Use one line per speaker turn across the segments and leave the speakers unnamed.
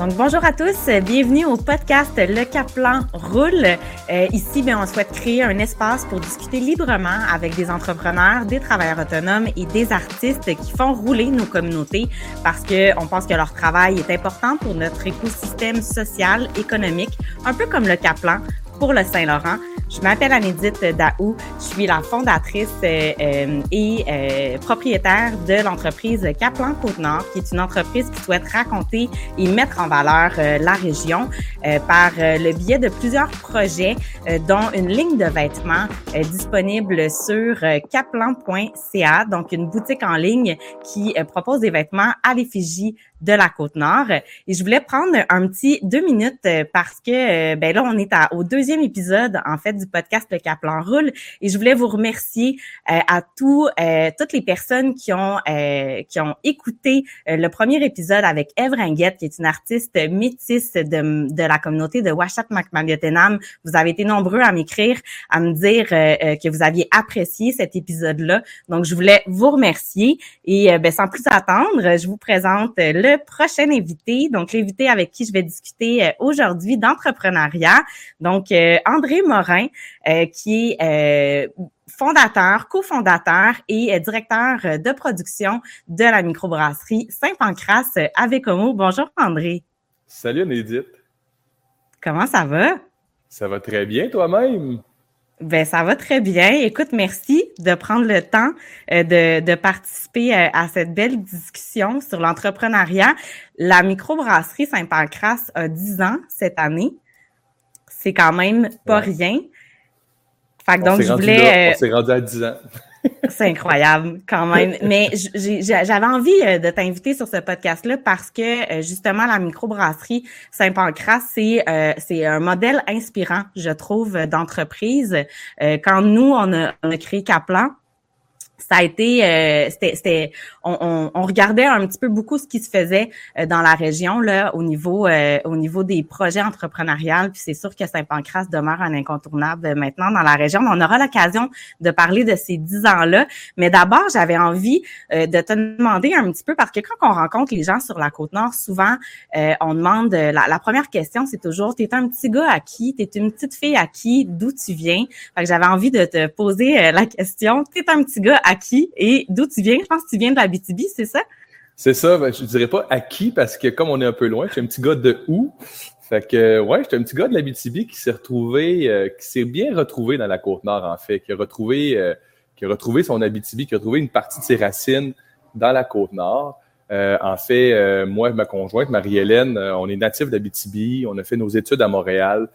Donc, bonjour à tous, bienvenue au podcast Le Caplan roule. Euh, ici, bien, on souhaite créer un espace pour discuter librement avec des entrepreneurs, des travailleurs autonomes et des artistes qui font rouler nos communautés parce que on pense que leur travail est important pour notre écosystème social, économique, un peu comme le Caplan pour le Saint-Laurent. Je m'appelle Anédite Daou. Je suis la fondatrice euh, euh, et euh, propriétaire de l'entreprise Caplan Côte-Nord, qui est une entreprise qui souhaite raconter et mettre en valeur la région par le biais de plusieurs projets, dont une ligne de vêtements disponible sur caplan.ca, donc une boutique en ligne qui propose des vêtements à l'effigie de la Côte-Nord. Et je voulais prendre un petit deux minutes parce que ben là, on est à, au deuxième épisode, en fait, du podcast Le Caplan Roule. Et je voulais vous remercier euh, à tous, euh, toutes les personnes qui ont euh, qui ont écouté le premier épisode avec Eve Ringuette, qui est une artiste métisse de, de la communauté de Washat Macmagiotenam. Vous avez été nombreux à m'écrire, à me dire que vous aviez apprécié cet épisode-là. Donc, je voulais vous remercier. Et ben, sans plus attendre, je vous présente prochain invité. Donc, l'invité avec qui je vais discuter aujourd'hui d'entrepreneuriat. Donc, André Morin, euh, qui est euh, fondateur, cofondateur et euh, directeur de production de la microbrasserie Saint-Pancras avec Homo. Bonjour André.
Salut Nédite.
Comment ça va?
Ça va très bien toi-même?
Ben ça va très bien. Écoute, merci de prendre le temps de, de, participer à cette belle discussion sur l'entrepreneuriat. La microbrasserie Saint-Pancras a 10 ans cette année. C'est quand même pas rien.
Fait que donc, je voulais. on s'est rendu à 10 ans.
c'est incroyable quand même. Mais j'avais envie euh, de t'inviter sur ce podcast-là parce que euh, justement, la microbrasserie Saint-Pancras, c'est euh, c'est un modèle inspirant, je trouve, d'entreprise. quand nous, on a, on a créé Caplan, ça a été, euh, c'était, on, on, regardait un petit peu beaucoup ce qui se faisait euh, dans la région là, au niveau, euh, au niveau des projets entrepreneuriaux. Puis c'est sûr que Saint-Pancras demeure un incontournable maintenant dans la région. On aura l'occasion de parler de ces dix ans-là. Mais d'abord, j'avais envie de te demander un petit peu parce que quand on rencontre les gens sur la côte nord, souvent on demande la, première question, c'est toujours t'es un petit gars à qui, t'es une petite fille à qui, d'où tu viens? Fait que j'avais envie de te poser la question, t'es un petit gars à qui et d'où tu viens. Je pense que tu viens de la BTB, c'est ça?
C'est ça. Ben, je dirais pas à qui parce que comme on est un peu loin, je suis un petit gars de où? Fait que, ouais, j'étais un petit gars de la BTB qui s'est retrouvé, euh, qui s'est bien retrouvé dans la Côte-Nord, en fait, qui a retrouvé, euh, qui a retrouvé son Abitibi, qui a retrouvé une partie de ses racines dans la Côte-Nord. Euh, en fait, moi et ma conjointe, Marie-Hélène, on est natifs d'Abitibi, on a fait nos études à Montréal.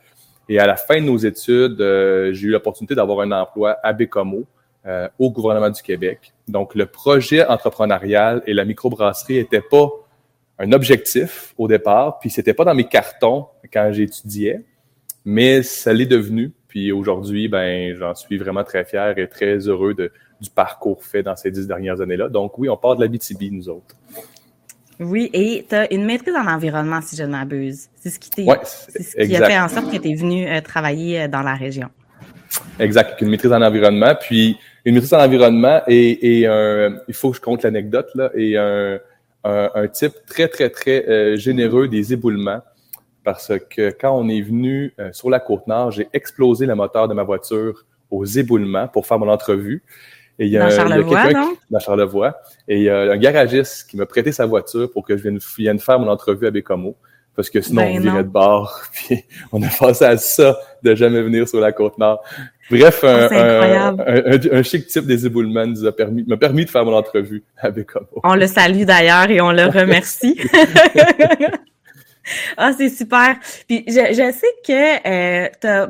Et à la fin de nos études, j'ai eu l'opportunité d'avoir un emploi à Bécomo, euh, au gouvernement du Québec. Donc, le projet entrepreneurial et la microbrasserie n'étaient pas un objectif au départ, puis c'était pas dans mes cartons quand j'étudiais, mais ça l'est devenu. Puis aujourd'hui, ben, j'en suis vraiment très fier et très heureux de, du parcours fait dans ces dix dernières années-là. Donc oui, on part de la BTB, nous autres.
Oui, et tu as une maîtrise en environnement, si je ne m'abuse. C'est ce qui, c'est ce qui a fait en sorte que tu es venu euh, travailler euh, dans la région.
Exact, une maîtrise en environnement. Puis une maîtrise en environnement et, et un, il faut que je compte l'anecdote là, et un, un, type très très très euh, généreux des éboulements parce que quand on est venu euh, sur la côte nord, j'ai explosé le moteur de ma voiture aux éboulements pour faire mon entrevue.
Et il y a, non?
dans Charlevoix. Et il y a un garagiste qui m'a prêté sa voiture pour que je vienne, vienne faire mon entrevue à Bécomo parce que sinon ben on virait de bord. Puis on a passé à ça de jamais venir sur la côte nord. Bref, un, un, un, chic type des éboulements nous a permis, m'a permis de faire mon entrevue avec Homo.
On le salue d'ailleurs et on le remercie. Ah, c'est super. Puis je, je sais que euh,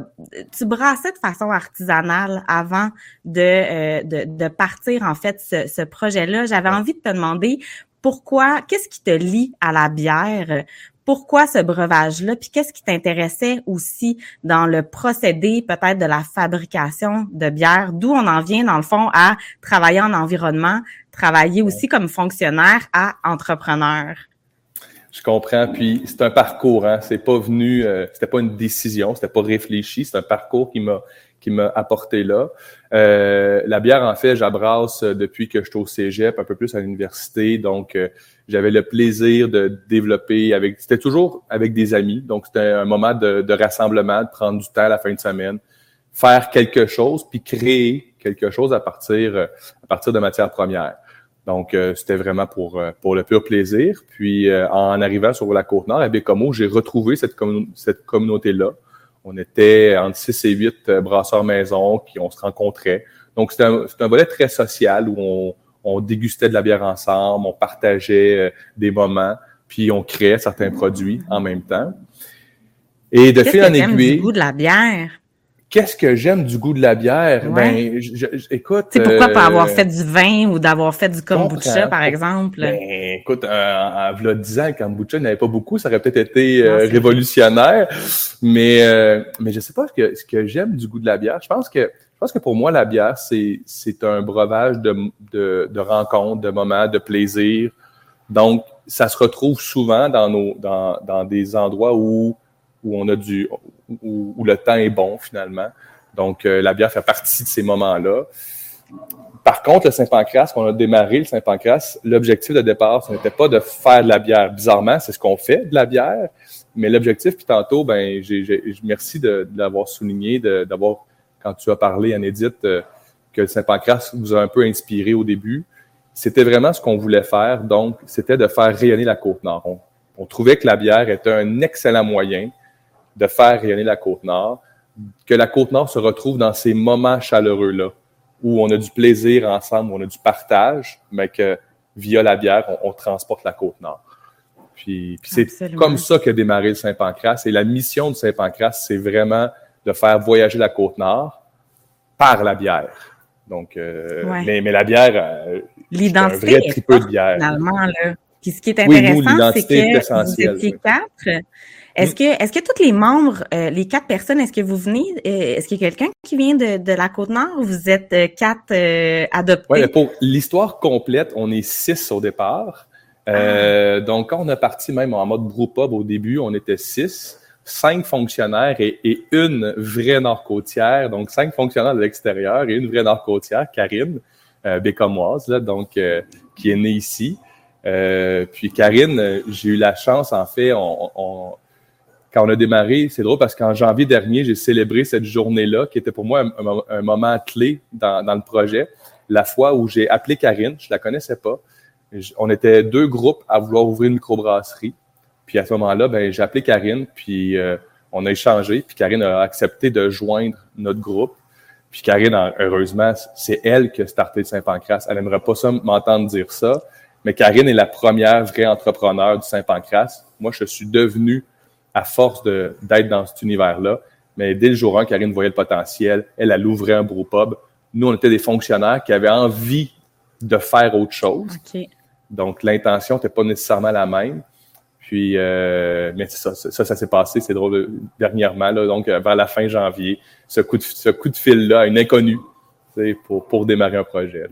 tu brassais de façon artisanale avant de, euh, de, de, partir en fait ce, ce projet-là. J'avais envie de te demander pourquoi, qu'est-ce qui te lie à la bière? Pourquoi ce breuvage-là, puis qu'est-ce qui t'intéressait aussi dans le procédé peut-être de la fabrication de bière, d'où on en vient dans le fond à travailler en environnement, travailler aussi comme fonctionnaire à entrepreneur?
Je comprends. Puis c'est un parcours, hein. C'est pas venu, euh, c'était pas une décision, c'était pas réfléchi. C'est un parcours qui m'a qui m'a apporté là. Euh, la bière, en fait, j'abrasse depuis que je suis au cégep, un peu plus à l'université. Donc, euh, j'avais le plaisir de développer avec... C'était toujours avec des amis. Donc, c'était un moment de, rassemblement, de prendre du temps à la fin de semaine, faire quelque chose, puis créer quelque chose à partir, à partir de matières premières. Donc, euh, c'était vraiment pour, pour le pur plaisir. Puis, en arrivant sur la Côte-Nord, à Bécomo, j'ai retrouvé cette, cette communauté-là on était entre 6 et 8 euh, brasseurs maison qui on se rencontrait. Donc, c'était un, un, volet très social où on, on, dégustait de la bière ensemble, on partageait euh, des moments, puis on créait certains produits en même temps.
Et de fil en aiguille. goût de la bière?
Qu'est-ce que j'aime du goût de la bière? Ben, je, écoute.
C'est pourquoi pas avoir euh, fait du vin ou d'avoir fait du kombucha, par exemple?
Ben, écoute, en, en, 10 ans, le kombucha, il n'y avait pas beaucoup. Ça aurait peut-être été euh, révolutionnaire. Mais, euh, mais je sais pas ce que, ce que j'aime du goût de la bière. Je pense que, je pense que pour moi, la bière, c'est, c'est un breuvage de, de, de rencontres, de moments, de plaisir. Donc, ça se retrouve souvent dans nos, dans, dans des endroits où, où on a du, où, le temps est bon finalement. Donc, euh, la bière fait partie de ces moments-là. Par contre, le Saint-Pancras, quand on a démarré le Saint-Pancras, l'objectif de départ, ce n'était pas de faire de la bière. Bizarrement, c'est ce qu'on fait, de la bière. Mais l'objectif, puis tantôt, ben, merci de, l'avoir souligné, d'avoir, quand tu as parlé, en Édite, euh, que le Saint-Pancras vous a un peu inspiré au début. C'était vraiment ce qu'on voulait faire. Donc, c'était de faire rayonner la Côte-Nord. on trouvait que la bière était un excellent moyen de faire rayonner la Côte-Nord, que la Côte-Nord se retrouve dans ces moments chaleureux-là, où on a du plaisir ensemble, où on a du partage, mais que via la bière, on, transporte la Côte-Nord. Puis, puis c'est comme ça qu'a démarré le Saint-Pancras. Et la mission de Saint-Pancras, c'est vraiment de faire voyager la Côte-Nord par la bière. Donc, euh, mais, mais, la bière, euh,
l'identité un vrai de bière. Finalement, là. Puis ce qui est intéressant, c'est que vous étiez quatre. Est-ce mm. que, est-ce que tous les membres, euh, les quatre personnes, est-ce que vous venez, euh, est-ce qu'il y a quelqu'un qui vient de, de la Côte-Nord ou vous êtes euh, quatre adoptés?
Oui, pour l'histoire complète, on est six au départ. Ah. Donc, quand on a parti même en mode brewpub au début, on était six, cinq fonctionnaires et, et une vraie nord-côtière. Donc, cinq fonctionnaires de l'extérieur et une vraie nord-côtière, Karine, bécomoise, là, donc, qui est née ici. puis Karine, j'ai eu la chance, en fait, on, on, quand on a démarré, c'est drôle parce qu'en janvier dernier, j'ai célébré cette journée-là, qui était pour moi un, moment clé dans, le projet. La fois où j'ai appelé Karine, je la connaissais pas. On était deux groupes à vouloir ouvrir une microbrasserie. Puis à ce moment-là, ben, j'ai appelé Karine, puis euh, on a échangé, puis Karine a accepté de joindre notre groupe. Puis Karine, heureusement, c'est elle qui a starté Saint-Pancras. Elle n'aimerait pas ça m'entendre dire ça, mais Karine est la première vraie entrepreneur du Saint-Pancras. Moi, je suis devenu à force d'être dans cet univers-là. Mais dès le jour 1, Karine voyait le potentiel. Elle, elle ouvrait un brewpub. Nous, on était des fonctionnaires qui avaient envie de faire autre chose. Donc, l'intention n'était pas nécessairement la même. Puis, euh, mais ça, ça, ça, s'est passé, c'est drôle, dernièrement, là, donc vers la fin janvier, ce coup de, ce coup de fil-là, une inconnue, pour, pour démarrer un projet.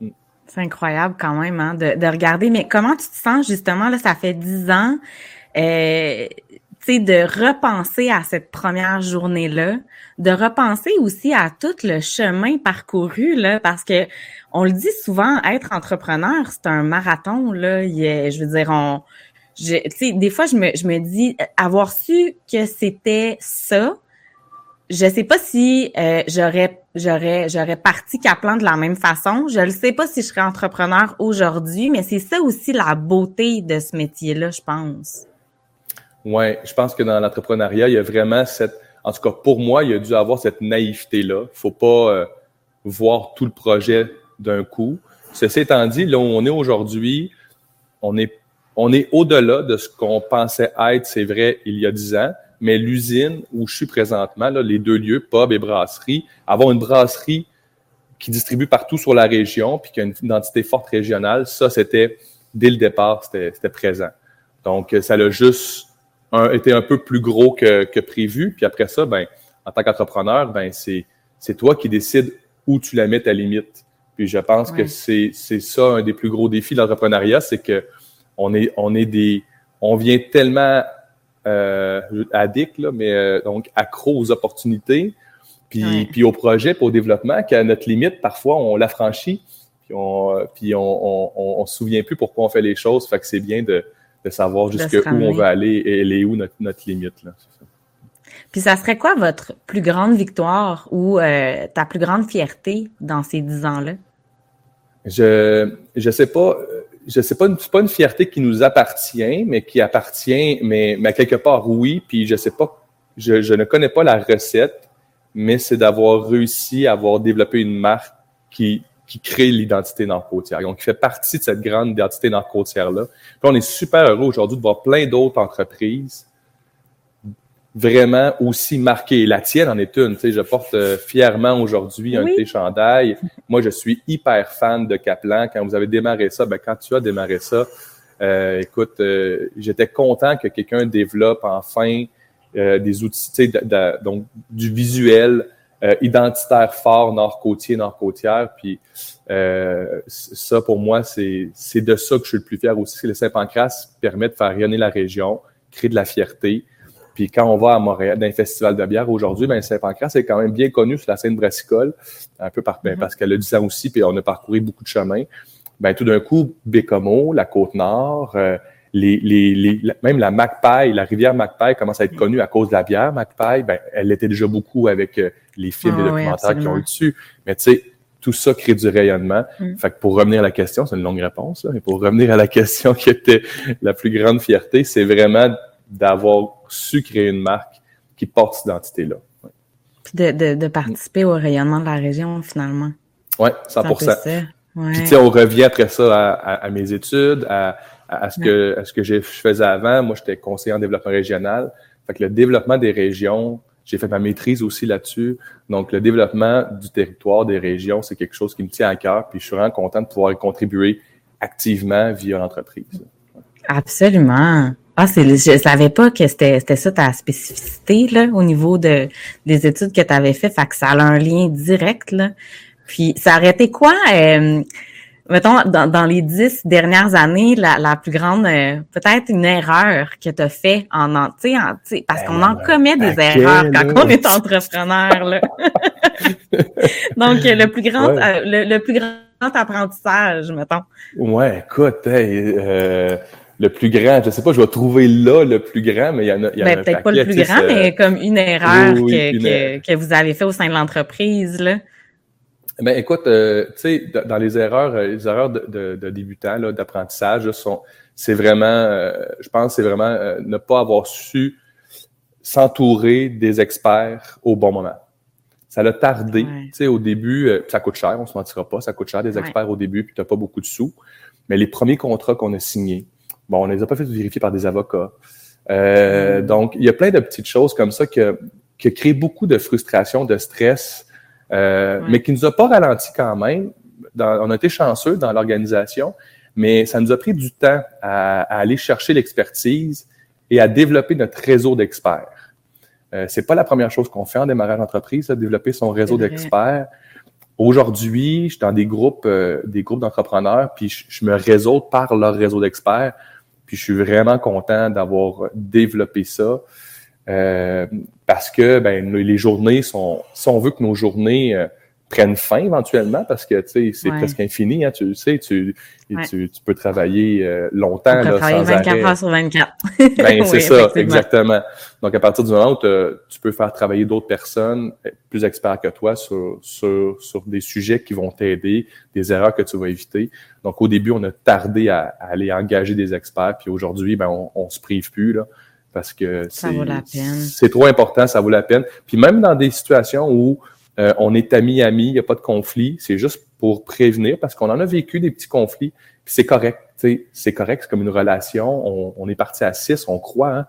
Mm. C'est incroyable quand même hein, de, de, regarder. Mais comment tu te sens justement, là, ça fait dix ans. Euh, de repenser à cette première journée-là, de repenser aussi à tout le chemin parcouru, là, parce que on le dit souvent, être entrepreneur, c'est un marathon, là. je veux dire, on, je, des fois, je me, je me dis, avoir su que c'était ça, je sais pas si euh, j'aurais j'aurais j'aurais parti Kaplan de la même façon. Je ne sais pas si je serais entrepreneur aujourd'hui, mais c'est ça aussi la beauté de ce métier-là, je pense.
Oui, je pense que dans l'entrepreneuriat, il y a vraiment cette, en tout cas pour moi, il y a dû avoir cette naïveté-là. Il faut pas euh, voir tout le projet d'un coup. Ceci étant dit, là où on est aujourd'hui, on est, on est au-delà de ce qu'on pensait être, c'est vrai, il y a dix ans, mais l'usine où je suis présentement, là, les deux lieux, pub et brasserie, avoir une brasserie qui distribue partout sur la région, puis qui a une identité forte régionale, ça, c'était, dès le départ, c'était présent. Donc, ça l'a juste un, était un peu plus gros que, que, prévu. Puis après ça, ben, en tant qu'entrepreneur, ben, c'est, c'est toi qui décides où tu la mets ta limite. Puis je pense que c'est, c'est ça un des plus gros défis de l'entrepreneuriat, c'est que on est, on est des, on vient tellement euh, addict, là, mais euh, donc accro aux opportunités puis, puis au projet, puis au développement, qu'à notre limite, parfois, on l'affranchit, puis on puis on, on, on, se souvient plus pourquoi on fait les choses. Fait que c'est bien de, de savoir jusqu'où on veut aller et elle est où notre, notre limite. Là.
Puis ça serait quoi votre plus grande victoire ou euh, ta plus grande fierté dans ces dix ans-là?
Je je sais pas. Je sais pas, c'est pas une fierté qui nous appartient, mais qui appartient, mais, mais quelque part oui. Puis je sais pas, je, je ne connais pas la recette, mais c'est d'avoir réussi à avoir développé une marque qui qui crée l'identité nord-côtière. Donc, qui fait partie de cette grande identité nord-côtière-là. Puis on est super heureux aujourd'hui de voir plein d'autres entreprises vraiment aussi marquées. La tienne en est une. Tu sais, je porte euh, fièrement aujourd'hui un de tes chandails. Moi, je suis hyper fan de Kaplan. Quand vous avez démarré ça, ben, quand tu as démarré ça, euh, écoute, euh, j'étais content que quelqu'un développe enfin des outils, tu sais, donc du visuel, euh, identitaire fort nord-côtier, nord-côtière. Puis euh, ça, pour moi, c'est de ça que je suis le plus fier aussi. Le Saint-Pancras permet de faire rayonner la région, créer de la fierté. Puis quand on va à Montréal, dans un festival de bière aujourd'hui, ben Saint-Pancras est quand même bien connu sur la scène brassicole, un peu par, ben, mm-hmm. parce qu'elle a du sang aussi, puis on a parcouru beaucoup de chemins. Ben tout d'un coup, Bécomo, la Côte-Nord, euh, les, les, les, même la Magpie, la rivière Magpie commence à être connue à cause de la bière Magpie. Ben, elle était déjà beaucoup avec les films, et les documentaires qui ont eu dessus. Mais tu sais, tout ça crée du rayonnement. Mm. Fait que pour revenir à la question, c'est une longue réponse, mais pour revenir à la question qui était la plus grande fierté, c'est vraiment d'avoir su créer une marque qui porte cette identité-là.
Puis de, de, participer au rayonnement de la région, finalement.
Oui, 100 ouais. Puis tu sais, on revient après ça à, mes études, à, à, ce que, à ce que je faisais avant. Moi, j'étais conseiller en développement régional. Fait que le développement des régions, j'ai fait ma maîtrise aussi là-dessus. Donc, le développement du territoire, des régions, c'est quelque chose qui me tient à cœur. Puis, je suis vraiment content de pouvoir y contribuer activement via l'entreprise.
Absolument. Ah, c'est, je savais pas que c'était, c'était ça ta spécificité là, au niveau de des études que tu avais fait. Fait que ça a un lien direct. Là. Puis, ça aurait été quoi? Euh, mettons, dans, dans, les dix dernières années, la, la plus grande, euh, peut-être une erreur que tu as fait en, en tu sais, parce qu'on en commet des erreurs quand on est entrepreneur, là. Donc, le plus grand, euh, le, plus grand apprentissage, mettons.
Ouais, écoute, euh, le plus grand, je sais pas, je vais trouver là le plus grand, mais il y en a, il y en ben,
peut-être pas le plus grand, mais comme une erreur que, que, que, vous avez fait au sein de l'entreprise, là.
Ben écoute, euh, tu sais, dans les erreurs, euh, les erreurs de, de, de débutants, d'apprentissage, sont, c'est vraiment, euh, je pense, c'est vraiment ne pas avoir su s'entourer des experts au bon moment. Ça l'a tardé. Tu sais, au début, ça coûte cher, on se mentira pas, ça coûte cher des experts au début, puis t'as pas beaucoup de sous. Mais les premiers contrats qu'on a signés, bon, on les a pas fait vérifier par des avocats. Donc, il y a plein de petites choses comme ça que, qui créent beaucoup de frustration, de stress euh, mais qui nous a pas ralenti quand même. on a été chanceux dans l'organisation, mais ça nous a pris du temps à, aller chercher l'expertise et à développer notre réseau d'experts. Euh, c'est pas la première chose qu'on fait en démarrage d'entreprise, développer son réseau d'experts. Aujourd'hui, je suis dans des groupes, euh, des groupes d'entrepreneurs, puis je, me réseau par leur réseau d'experts. Puis je suis vraiment content d'avoir développé ça. Euh, parce que ben, les journées sont, si on veut que nos journées euh, prennent fin éventuellement, parce que tu sais, c'est presque infini, hein, tu le sais, tu, tu, peux travailler euh, longtemps.
là, travailler 24 heures sur 24.
ben, c'est ça, exactement. Donc, à partir du moment où tu peux faire travailler d'autres personnes plus experts que toi sur, sur, sur des sujets qui vont t'aider, des erreurs que tu vas éviter. Donc, au début, on a tardé à, aller engager des experts, puis aujourd'hui, ben, on, on se prive plus, là parce que c'est trop important, ça vaut la peine. Puis même dans des situations où euh, on est ami-ami, il n'y a pas de conflit, c'est juste pour prévenir parce qu'on en a vécu des petits conflits, c'est correct. C'est correct, c'est comme une relation. On, est parti à six, on croit. Hein.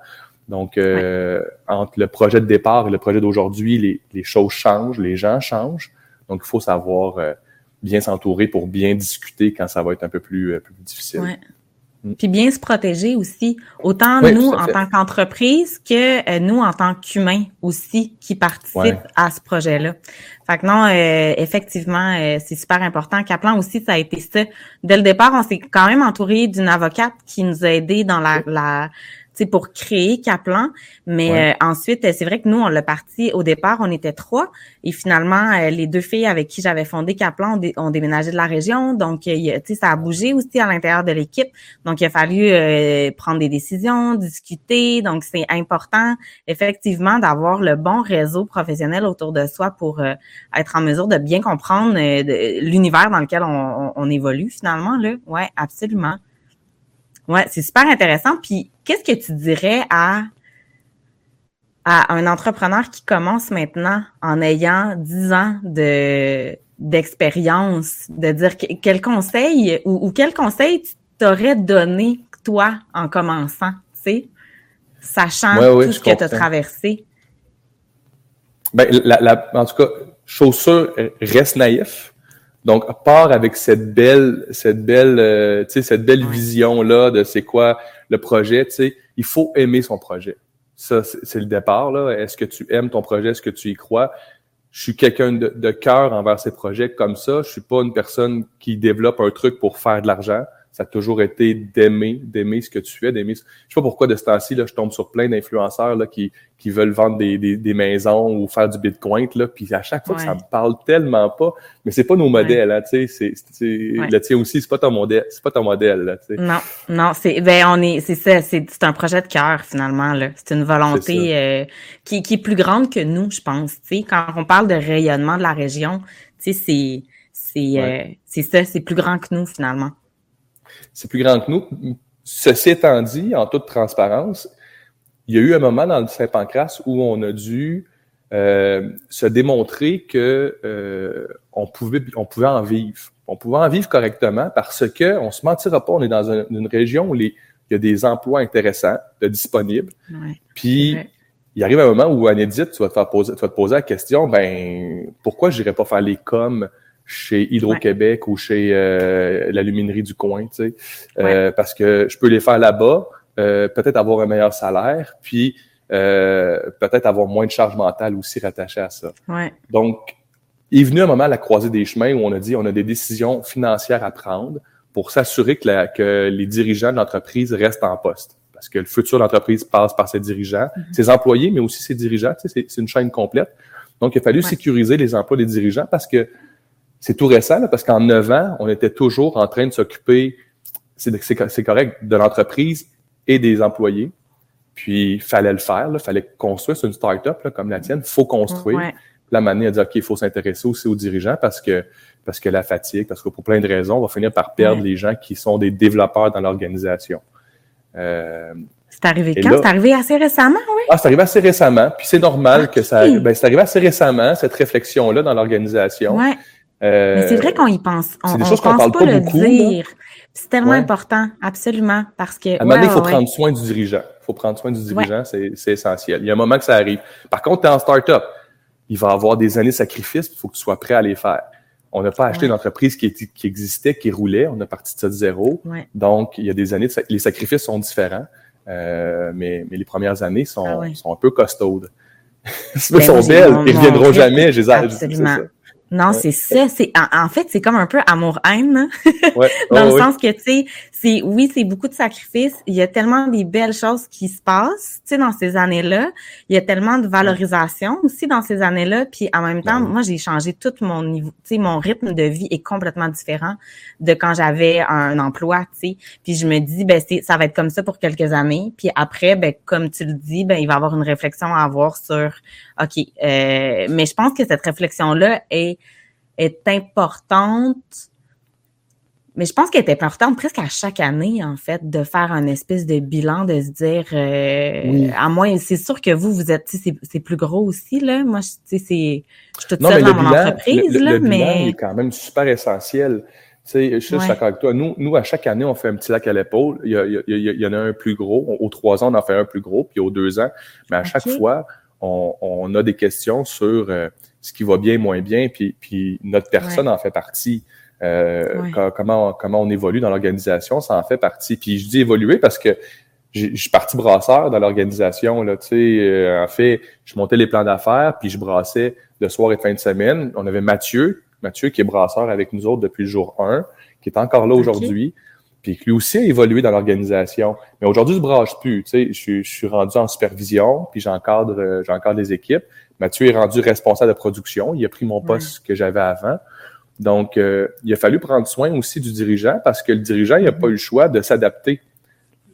Donc, euh, entre le projet de départ et le projet d'aujourd'hui, les, les, choses changent, les gens changent. Donc, il faut savoir euh, bien s'entourer pour bien discuter quand ça va être un peu plus, peu plus difficile.
Mm. Puis bien se protéger aussi, autant nous en tant qu'entreprise que euh, nous en tant qu'humains aussi qui participent à ce projet-là. Fait que non, euh, effectivement, euh, c'est super important. Kaplan aussi, ça a été ça. Dès le départ, on s'est quand même entouré d'une avocate qui nous a aidé dans la, la pour créer Kaplan. Mais euh, ensuite, c'est vrai que nous, on l'a parti au départ, on était trois. Et finalement, euh, les deux filles avec qui j'avais fondé Kaplan ont, déménagé de la région. Donc, ça a bougé aussi à l'intérieur de l'équipe. Donc, il a fallu prendre des décisions, discuter. Donc, c'est important, effectivement, d'avoir le bon réseau professionnel autour de soi pour être en mesure de bien comprendre l'univers dans lequel on, on évolue finalement. Là. Ouais, absolument. Ouais, c'est super intéressant. Puis, qu'est-ce que tu dirais à, à un entrepreneur qui commence maintenant en ayant 10 ans de d'expérience, de dire quel conseil ou, quel conseil tu t'aurais donné, toi, en commençant, tu sais, sachant tout ce que tu as traversé?
Ben, la, en tout cas, chaussure reste naïf. Donc, part avec cette belle, cette belle, euh, tu sais, cette belle vision-là de c'est quoi le projet, tu sais. Il faut aimer son projet. Ça, c'est le départ, là. Est-ce que tu aimes ton projet? Est-ce que tu y crois? Je suis quelqu'un de, de cœur envers ces projets comme ça. Je suis pas une personne qui développe un truc pour faire de l'argent ça a toujours été d'aimer, d'aimer ce que tu fais, d'aimer. Je sais pas pourquoi de ce temps-ci, là, je tombe sur plein d'influenceurs là, qui, qui veulent vendre des, des, des, maisons ou faire du bitcoin, là, puis à chaque fois que ça me parle tellement pas, mais c'est pas nos modèles, hein, tu sais, c'est, le tien aussi, c'est pas ton modèle, c'est pas ton modèle, là, tu sais.
Non, non, c'est, ben on est, c'est ça, c'est, c'est un projet de cœur finalement, là. C'est une volonté euh, qui, qui est plus grande que nous, je pense, tu sais. Quand on parle de rayonnement de la région, tu sais, c'est, c'est, euh, c'est ça, c'est plus grand que nous finalement
c'est plus grand que nous. Ceci étant dit, en toute transparence, il y a eu un moment dans le Saint-Pancras où on a dû euh, se démontrer que euh, on pouvait on pouvait en vivre. On pouvait en vivre correctement parce que on se mentira pas, on est dans une région où les, il y a des emplois intéressants, de disponibles. Puis il arrive un moment où, Anédite, tu vas te faire poser, tu vas te poser la question, ben pourquoi j'irais pas faire les coms chez Hydro-Québec ou chez euh, la luminerie du coin, tu sais, euh, parce que je peux les faire là-bas, euh, peut-être avoir un meilleur salaire, puis peut-être avoir moins de charge mentale aussi rattachée à ça. Donc, il est venu un moment à la croisée des chemins où on a dit on a des décisions financières à prendre pour s'assurer que, que les dirigeants de l'entreprise restent en poste. Parce que le futur de l'entreprise passe par ses dirigeants, mm-hmm. ses employés, mais aussi ses dirigeants. Tu sais, c'est une chaîne complète. Donc, il a fallu sécuriser les emplois des dirigeants parce que c'est tout récent, parce qu'en neuf ans, on était toujours en train de s'occuper, c'est correct, de l'entreprise et des employés. Puis, il fallait le faire, il fallait construire. C'est une start-up comme la tienne, il faut construire. Ouais. La manière à dire, OK, il faut s'intéresser aussi aux dirigeants parce que, parce que la fatigue, parce que pour plein de raisons, on va finir par perdre les gens qui sont des développeurs dans l'organisation.
Euh, c'est arrivé quand? C'est arrivé assez récemment, oui?
Ah, c'est arrivé assez récemment. Puis c'est normal que ça... Ben, c'est arrivé assez récemment, cette réflexion-là dans l'organisation.
Ouais. Mais c'est vrai qu'on y pense. On, choses qu'on parle pas, beaucoup. C'est tellement important, absolument, parce que.
À un moment donné, il faut prendre soin du dirigeant. Il faut prendre soin du dirigeant, c'est essentiel. Il y a un moment que ça arrive. Par contre, tu es en start-up. Il va avoir des années de sacrifices, il faut que tu sois prêt à les faire. On n'a pas acheté une entreprise qui, qui, existait, qui roulait. On a parti de ça de zéro. Donc, il y a des années, de, les sacrifices sont différents, euh, mais, mais les premières années sont, ah sont un peu costaudes. Ils sont belles, ils reviendront jamais. Je
Absolument. Non, c'est ça. C'est en, fait, c'est comme un peu amour-haine, dans le sens que tu sais, c'est oui, c'est beaucoup de sacrifices. Il y a tellement des belles choses qui se passent, tu sais, dans ces années-là. Il y a tellement de valorisation aussi dans ces années-là. Puis en même temps, moi, j'ai changé tout mon niveau, tu sais, mon rythme de vie est complètement différent de quand j'avais un emploi, tu sais. Puis je me dis, ben ça va être comme ça pour quelques années. Puis après, ben comme tu le dis, ben il va y avoir une réflexion à avoir sur, ok, euh, mais je pense que cette réflexion-là est est importante, mais je pense qu'elle est importante presque à chaque année, en fait, de faire un espèce de bilan, de se dire, euh, à moins, c'est sûr que vous, vous êtes, c'est plus gros aussi, là. Moi, tu sais, c'est, je suis toute seule dans mon entreprise, là,
le
mais.
Bilan est quand même super essentiel. Tu sais, je suis d'accord avec toi. Nous, nous, à chaque année, on fait un petit lac à l'épaule. Il, y, en a un plus gros. Aux trois ans, on en fait un plus gros, puis aux deux ans. Mais à chaque fois, on, on, a des questions sur euh, ce qui va bien, moins bien, puis, puis notre personne en fait partie. Euh, comment, comment on évolue dans l'organisation, ça en fait partie. Puis je dis évoluer parce que je suis parti brasseur dans l'organisation. Là, tu sais, euh, en fait, je montais les plans d'affaires, puis je brassais de soir et de fin de semaine. On avait Mathieu, Mathieu qui est brasseur avec nous autres depuis le jour 1, qui est encore là aujourd'hui. Puis lui aussi a évolué dans l'organisation. Mais aujourd'hui, je ne brasse plus. Tu sais, je, je, suis rendu en supervision, puis j'encadre, euh, j'encadre les équipes. Mathieu est rendu responsable de production. Il a pris mon poste que j'avais avant. Donc, euh, il a fallu prendre soin aussi du dirigeant parce que le dirigeant, il n'a pas eu le choix de s'adapter.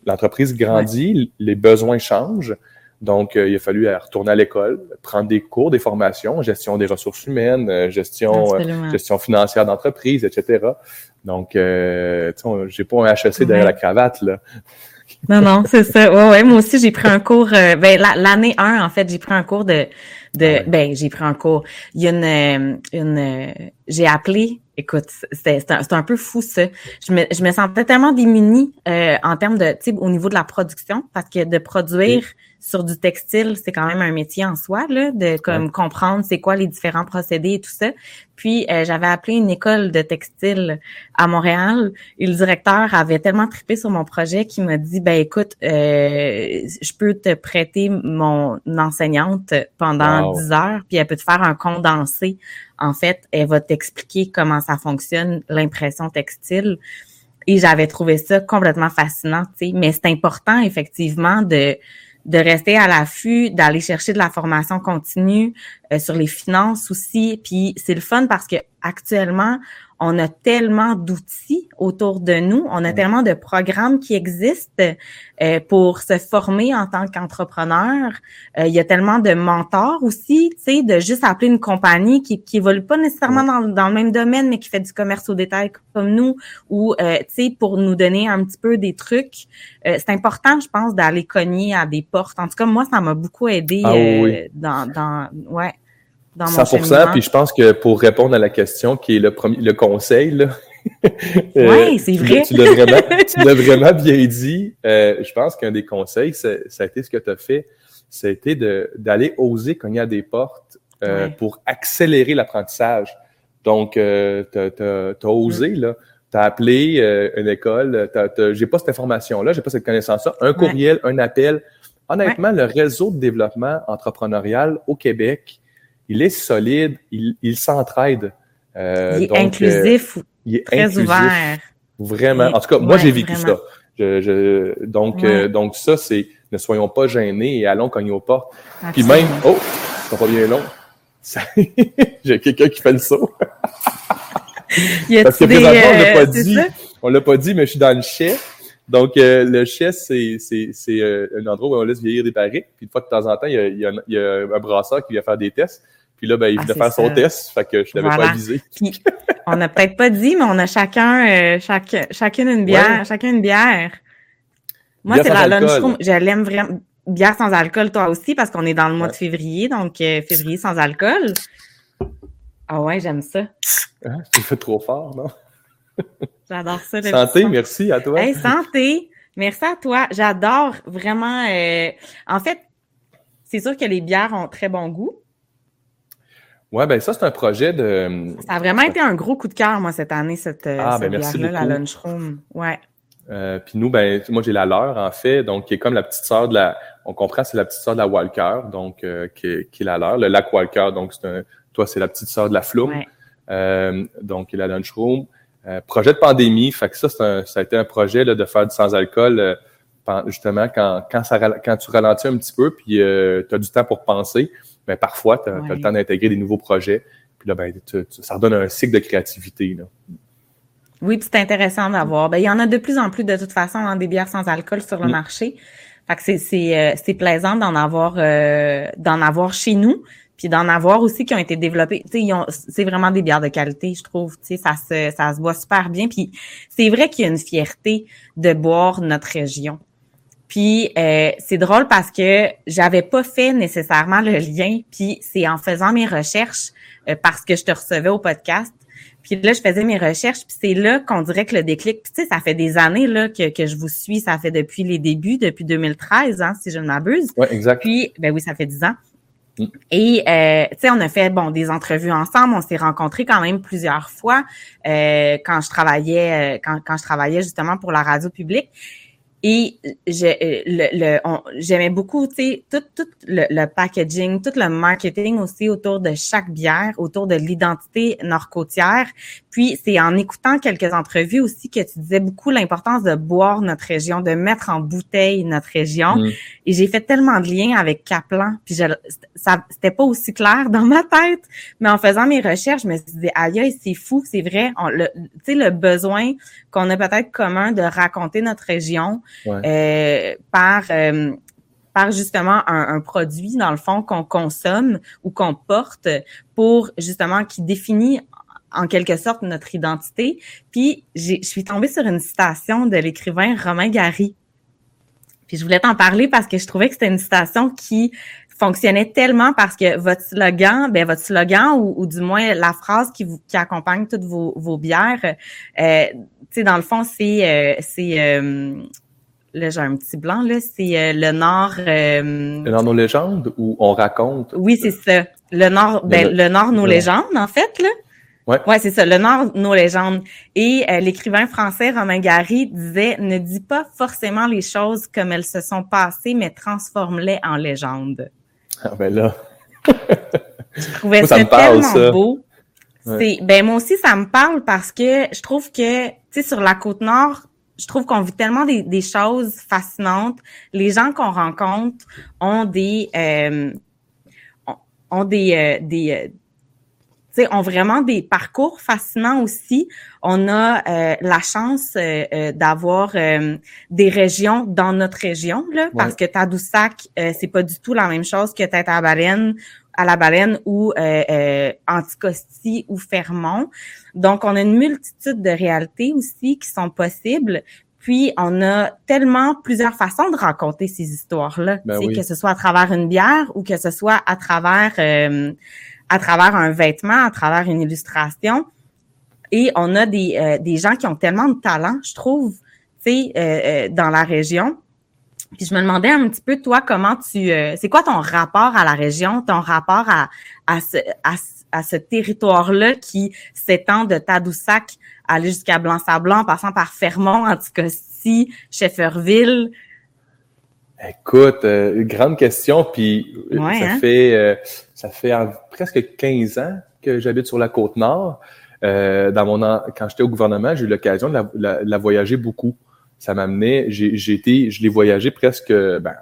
L'entreprise grandit, les besoins changent. Donc, euh, il a fallu retourner à l'école, prendre des cours, des formations, gestion des ressources humaines, gestion, gestion financière d'entreprise, etc. Donc, euh, j'ai pas un HEC derrière la cravate, là.
Non, non, c'est ça. Ouais, ouais. Moi aussi, j'ai pris un cours. ben, l'année 1, en fait, j'ai pris un cours de de ben j'ai pris un cours. Il y a une une j'ai appelé Écoute, c'est un, un, peu fou ça. Je me, je me sentais tellement démunie euh, en termes de, tu au niveau de la production, parce que de produire sur du textile, c'est quand même un métier en soi, là, de comme comprendre c'est quoi les différents procédés et tout ça. Puis euh, j'avais appelé une école de textile à Montréal et le directeur avait tellement trippé sur mon projet qu'il m'a dit ben écoute, euh, je peux te prêter mon enseignante pendant 10 heures, puis elle peut te faire un condensé en fait, elle va t'expliquer comment ça fonctionne, l'impression textile. Et j'avais trouvé ça complètement fascinant. Mais c'est important, effectivement, de, de rester à l'affût, d'aller chercher de la formation continue euh, sur les finances aussi. Puis c'est le fun parce que actuellement, on a tellement d'outils autour de nous, on a tellement de programmes qui existent euh, pour se former en tant qu'entrepreneur. Euh, il y a tellement de mentors aussi, tu sais, de juste appeler une compagnie qui qui évolue pas nécessairement dans, dans, le même domaine, mais qui fait du commerce au détail comme nous, ou euh, tu sais, pour nous donner un petit peu des trucs. c'est important, je pense, d'aller cogner à des portes. En tout cas, moi, ça m'a beaucoup aidé ah dans, dans ouais.
100%. Puis je pense que pour répondre à la question qui est le premier, le conseil, là,
euh, oui, c'est vrai.
Tu l'as vraiment, vraiment, bien dit. Euh, je pense qu'un des conseils, ça a été ce que tu as fait, ça a été d'aller oser cogner à des portes euh, pour accélérer l'apprentissage. Donc, euh, tu as, osé, mm. là. Tu as appelé euh, une école, j'ai pas cette information-là, j'ai pas cette connaissance-là. Un courriel, un appel. Honnêtement, le réseau de développement entrepreneurial au Québec, il est solide, il, il s'entraide.
Euh, il est inclusif, euh, il est très ouvert.
Vraiment. En tout cas, moi, j'ai vécu ça. Je, je, donc, euh, donc ça, c'est ne soyons pas gênés et allons cogner aux portes. Puis même, oh, c'est pas bien long. j'ai quelqu'un qui fait le saut. Parce que présentement, on l'a pas dit. On l'a pas dit, mais je suis dans le chef. Donc, euh, le chef, c'est, c'est, c'est un endroit où on laisse vieillir des barriques. Puis, de fois de temps en temps, il y a, il y a, il y a un brasseur qui vient faire des tests. Puis là, ben, il ah, venait faire son test, fait que je l'avais pas avisé.
on n'a peut-être pas dit, mais on a chacun, euh, chaque, chacune une bière, chacun une bière. Moi, c'est la lunchroom. Je l'aime vraiment. Bière sans alcool, toi aussi, parce qu'on est dans le mois de février, donc euh, février sans alcool. Ah ouais, j'aime ça.
Hein? Tu fais trop fort, non?
J'adore ça.
Santé, merci à toi.
Hey, santé, merci à toi. J'adore vraiment. Euh, en fait, c'est sûr que les bières ont très bon goût.
Ouais, ben ça, c'est un projet de.
Ça a vraiment été un gros coup de cœur, moi, cette année, cette, euh, ah, ben merci là la Lunchroom. Ouais.
Euh, puis nous, ben, moi, j'ai la leur, en fait, donc qui est comme la petite sœur de la. On comprend, c'est la petite sœur de la Walker, donc euh, qui, est, qui est la leur. Le lac Walker, donc c'est un. Toi, c'est la petite sœur de la Flume. Ouais. Euh, donc, la Lunchroom. Euh, projet de pandémie, fait que ça, un, ça a été un projet là, de faire du sans-alcool, justement, quand, quand, ça, quand tu ralentis un petit peu, puis tu as du temps pour penser mais parfois, tu as, le temps d'intégrer des nouveaux projets. Puis là, ben, ça redonne un cycle de créativité. Là.
Oui, c'est intéressant d'avoir. Ben, il y en a de plus en plus, de toute façon, hein, des bières sans alcool sur le mm. marché. Fait que c'est, c'est, euh, c'est plaisant d'en avoir, euh, d'en avoir chez nous, puis d'en avoir aussi qui ont été développés. Tu sais, c'est vraiment des bières de qualité, je trouve. Tu sais, ça se, ça se boit super bien. Puis c'est vrai qu'il y a une fierté de boire notre région. Puis euh, c'est drôle parce que j'avais pas fait nécessairement le lien. Puis c'est en faisant mes recherches euh, parce que je te recevais au podcast. Puis là, je faisais mes recherches, puis c'est là qu'on dirait que le déclic, puis tu sais, ça fait des années là que, que je vous suis, ça fait depuis les débuts, depuis 2013, hein, si je ne m'abuse.
Oui, exact.
Puis, ben oui, ça fait dix ans. Mm. Et euh, tu sais, on a fait bon des entrevues ensemble, on s'est rencontrés quand même plusieurs fois euh, quand je travaillais quand, quand je travaillais justement pour la radio publique. Et j'aimais beaucoup, tu sais, tout, tout le, le, packaging, tout le marketing aussi autour de chaque bière, autour de l'identité nord-côtière. Puis c'est en écoutant quelques entrevues aussi que tu disais beaucoup l'importance de boire notre région, de mettre en bouteille notre région. Mm. Et j'ai fait tellement de liens avec Kaplan, puis je, ça c'était pas aussi clair dans ma tête, mais en faisant mes recherches, je me suis dit aïe, c'est fou, c'est vrai, tu sais le besoin qu'on a peut-être commun de raconter notre région euh, par euh, par justement un, produit dans le fond qu'on consomme ou qu'on porte pour justement qui définit en quelque sorte notre identité. Puis je suis tombée sur une citation de l'écrivain Romain Gary. Puis je voulais t'en parler parce que je trouvais que c'était une citation qui fonctionnait tellement parce que votre slogan, ben votre slogan ou, du moins la phrase qui vous qui accompagne toutes vos, vos bières, euh, tu sais dans le fond c'est euh, c'est euh, là j'ai un petit blanc là, c'est euh, le Nord. le
Nord nos légendes où on raconte?
Oui c'est ça. Le Nord, ben, le, Nord nos légendes en fait là.
Ouais,
ouais c'est ça, le Nord, nos légendes. Et euh, l'écrivain français Romain Gary disait Ne dis pas forcément les choses comme elles se sont passées, mais transforme-les en légendes.
Ah ben là.
je trouvais ça, tellement beau. ben moi aussi ça me parle parce que je trouve que tu sais sur la côte nord, je trouve qu'on vit tellement des, des, choses fascinantes. Les gens qu'on rencontre ont des euh, ont des euh, des sais, ont vraiment des parcours fascinants aussi. On a euh, la chance euh, euh, d'avoir des régions dans notre région, là, parce que Tadoussac, c'est pas du tout la même chose que Tête à Baleine, à la Baleine ou Anticosti ou Fermont. Donc, on a une multitude de réalités aussi qui sont possibles. Puis, on a tellement plusieurs façons de raconter ces histoires-là, ben que ce soit à travers une bière ou que ce soit à travers à travers un vêtement, à travers une illustration. Et on a des, euh, des gens qui ont tellement de talent, je trouve, tu sais, euh, euh, dans la région. Puis je me demandais un petit peu, toi, comment tu... c'est quoi ton rapport à la région, ton rapport à, à ce, à, ce territoire-là qui s'étend de Tadoussac aller jusqu'à Blanc-Sablon, en passant par Fermont, Anticosti, Shefferville?
Écoute, grande question, puis ça hein? fait ça fait presque 15 ans que j'habite sur la côte nord. Euh, dans mon quand j'étais au gouvernement, j'ai eu l'occasion de la, voyager beaucoup. Ça m'amenait, j'ai été, je l'ai voyagé presque ben,